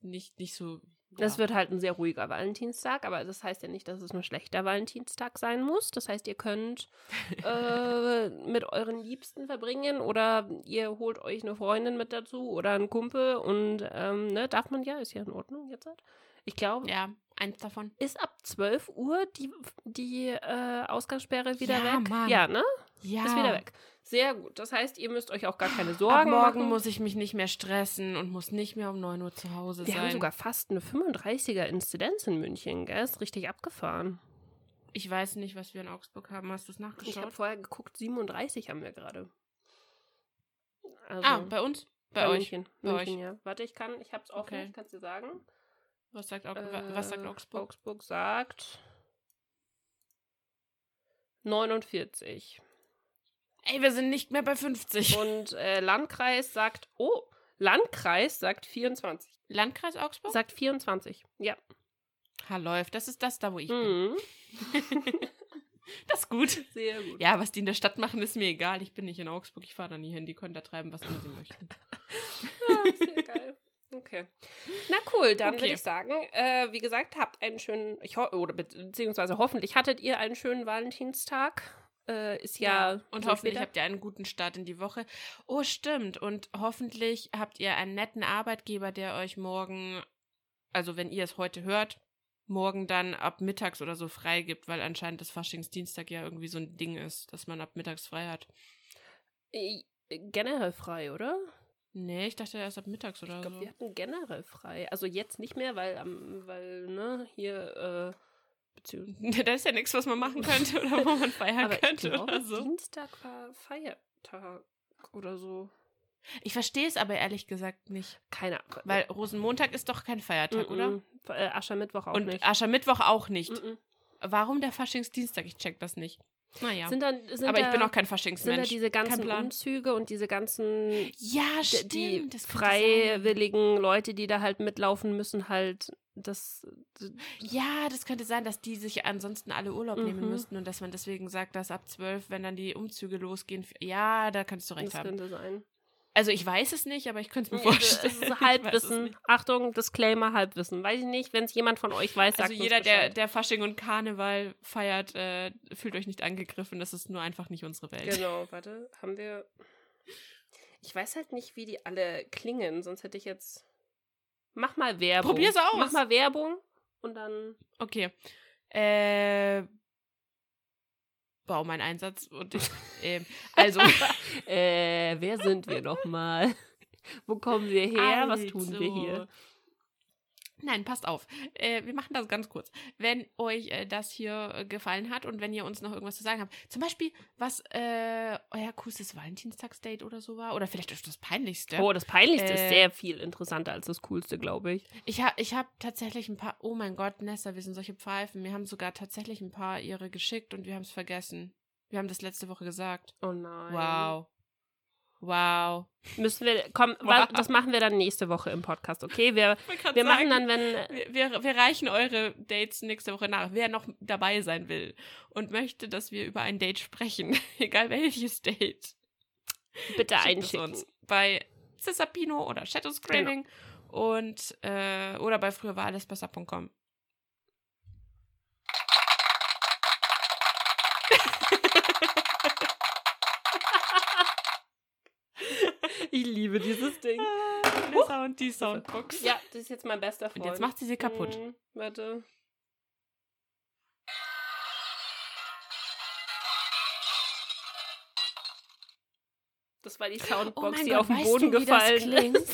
Nicht, nicht so. Das ja. wird halt ein sehr ruhiger Valentinstag, aber das heißt ja nicht, dass es ein schlechter Valentinstag sein muss. Das heißt, ihr könnt äh, mit euren Liebsten verbringen oder ihr holt euch eine Freundin mit dazu oder einen Kumpel und ähm, ne, darf man ja, ist ja in Ordnung jetzt. halt. Ich glaube, Ja, eins davon. ist ab 12 Uhr die, die äh, Ausgangssperre wieder Ja, weg? Mann. Ja, ne? Ja. Ist wieder weg. Sehr gut. Das heißt, ihr müsst euch auch gar keine Ab Sorgen morgen machen. muss ich mich nicht mehr stressen und muss nicht mehr um 9 Uhr zu Hause Wir sein. haben sogar fast eine 35er Inzidenz in München, gell? Ist richtig abgefahren. ich weiß nicht, was wir in Augsburg haben. Hast du es Ich habe nachgeschaut? vorher geguckt, 37 haben wir gerade. Also, ah, bei uns? Bei, bei euch? München. Bei München, euch. ja. Warte, ich kann, ich hab's offen, Okay. ich kann's dir sagen. Was sagt, Aug was sagt Äh, Augsburg? Augsburg sagt 49. Ey, wir sind nicht mehr bei 50. Und äh, Landkreis sagt, oh, Landkreis sagt 24. Landkreis Augsburg? Sagt 24. Ja. Ha, läuft. Das ist das da, wo ich bin. Mhm. Das ist gut. Sehr gut. Ja, was die in der Stadt machen, ist mir egal. Ich bin nicht in Augsburg. Ich fahre da nie hin. Die können da treiben, was immer sie möchten. Ja, sehr geil. Okay. Na cool, dann Okay. würde ich sagen, äh, wie gesagt, habt einen schönen, ich ho oder be beziehungsweise hoffentlich hattet ihr einen schönen Valentinstag. Äh, ist ja, und so hoffentlich später. habt ihr einen guten Start in die Woche. Oh, stimmt. Und hoffentlich habt ihr einen netten Arbeitgeber, der euch morgen, also wenn ihr es heute hört, morgen dann ab mittags oder so frei gibt, weil anscheinend das Faschingsdienstag ja irgendwie so ein Ding ist, dass man ab mittags frei hat. Generell frei, oder? Nee, ich dachte erst ab mittags oder Ich glaube, so. wir hatten generell frei. Also jetzt nicht mehr, weil, ähm, weil, ne, hier, äh, beziehungsweise. da ist ja nichts, was man machen könnte oder wo man feiern Aber ich könnte glaube, oder so. Dienstag war Feiertag oder so. Ich verstehe es aber ehrlich gesagt nicht. Keine Ahnung. Weil Rosenmontag ist doch kein Feiertag, oder? Mm -mm. Äh, Aschermittwoch auch Und nicht. Aschermittwoch auch nicht. -mm. Warum der Faschingsdienstag? Ich check das nicht. Naja. Sind dann, sind aber ich da, bin auch kein sind da Faschingsmensch. diese ganzen. Umzüge und diese ganzen Ja, stimmt. die das könnte sein. freiwilligen Leute, die da halt mitlaufen müssen, halt das. Ja, das könnte sein, dass die sich ansonsten alle Urlaub nehmen Mhm. müssten und dass man deswegen sagt, dass ab 12, wenn dann die Umzüge losgehen. Ja, da kannst du recht Das haben. könnte sein. Also ich weiß es nicht, aber ich könnte es mir Es vorstellen. ist es Halbwissen. nicht. Achtung, Disclaimer, Halbwissen. Weiß ich nicht, wenn es jemand von euch weiß, sagt Also jeder, der, der Fasching und Karneval feiert, äh, fühlt euch nicht angegriffen. Das ist nur einfach nicht unsere Welt. Genau, warte, haben wir. Ich weiß halt nicht, wie die alle klingen, sonst hätte ich jetzt. Mach mal Werbung. Probier's aus. Mach mal Werbung und dann. Okay. Äh, Bau mein Einsatz und ich, ähm, also Äh, wer sind wir nochmal? Wo kommen wir her? Was tun wir Also. hier? Nein, passt auf. Äh, wir machen das ganz kurz. Wenn euch äh, das hier äh, gefallen hat und wenn ihr uns noch irgendwas zu sagen habt, zum Beispiel, was äh, euer coolstes Valentinstagsdate oder so war, oder vielleicht auch das peinlichste. Oh, das Peinlichste ist Äh, sehr viel interessanter als das Coolste, glaube ich. Ich habe ich hab tatsächlich ein paar, oh mein Gott, Nessa, wir sind solche Pfeifen. Wir haben sogar tatsächlich ein paar ihre geschickt und wir haben es vergessen. Wir haben das letzte Woche gesagt. Oh nein. Wow. Wow. Müssen wir, komm, Wow. das machen wir dann nächste Woche im Podcast, okay? Wir, wir machen dann, wenn, Wir, wir, wir reichen eure Dates nächste Woche nach. Wer noch dabei sein will und möchte, dass wir über ein Date sprechen, egal welches Date, bitte schickt einschicken. uns bei Cisapino oder Shadow Screaming und äh, oder bei früher war alles Ich liebe dieses Ding. Der Sound, die Soundbox. Ja, das ist jetzt mein bester Und Freund. jetzt macht sie sie kaputt. Hm, warte. Das war die Soundbox, Oh die Gott, auf den Boden du, gefallen klingt?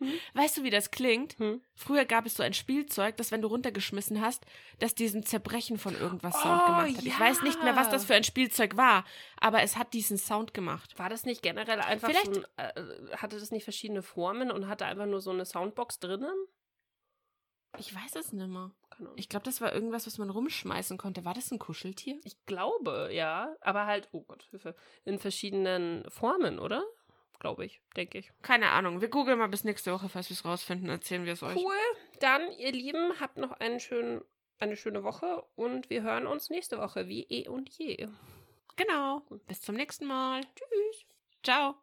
ist. Weißt du, wie das klingt? Hm? Früher gab es so ein Spielzeug, das, wenn du runtergeschmissen hast, das diesen Zerbrechen von irgendwas Sound Oh, gemacht hat. Ich weiß nicht mehr, was das ja. für ein Spielzeug war, aber es hat diesen Sound gemacht. War das nicht generell einfach Vielleicht- so ein, äh, hatte das nicht verschiedene Formen und hatte einfach nur so eine Soundbox drinnen? Ich weiß es nicht mehr. Ich glaube, das war irgendwas, was man rumschmeißen konnte. War das ein Kuscheltier? Ich glaube, ja. Aber halt, oh Gott, Hilfe. In verschiedenen Formen, oder? Glaube ich, denke ich. Keine Ahnung. Wir googeln mal bis nächste Woche, falls wir es rausfinden. Erzählen wir es euch. Cool. Dann, ihr Lieben, habt noch einen schönen, eine schöne Woche und wir hören uns nächste Woche wie eh und je. Genau. Bis zum nächsten Mal. Tschüss. Ciao.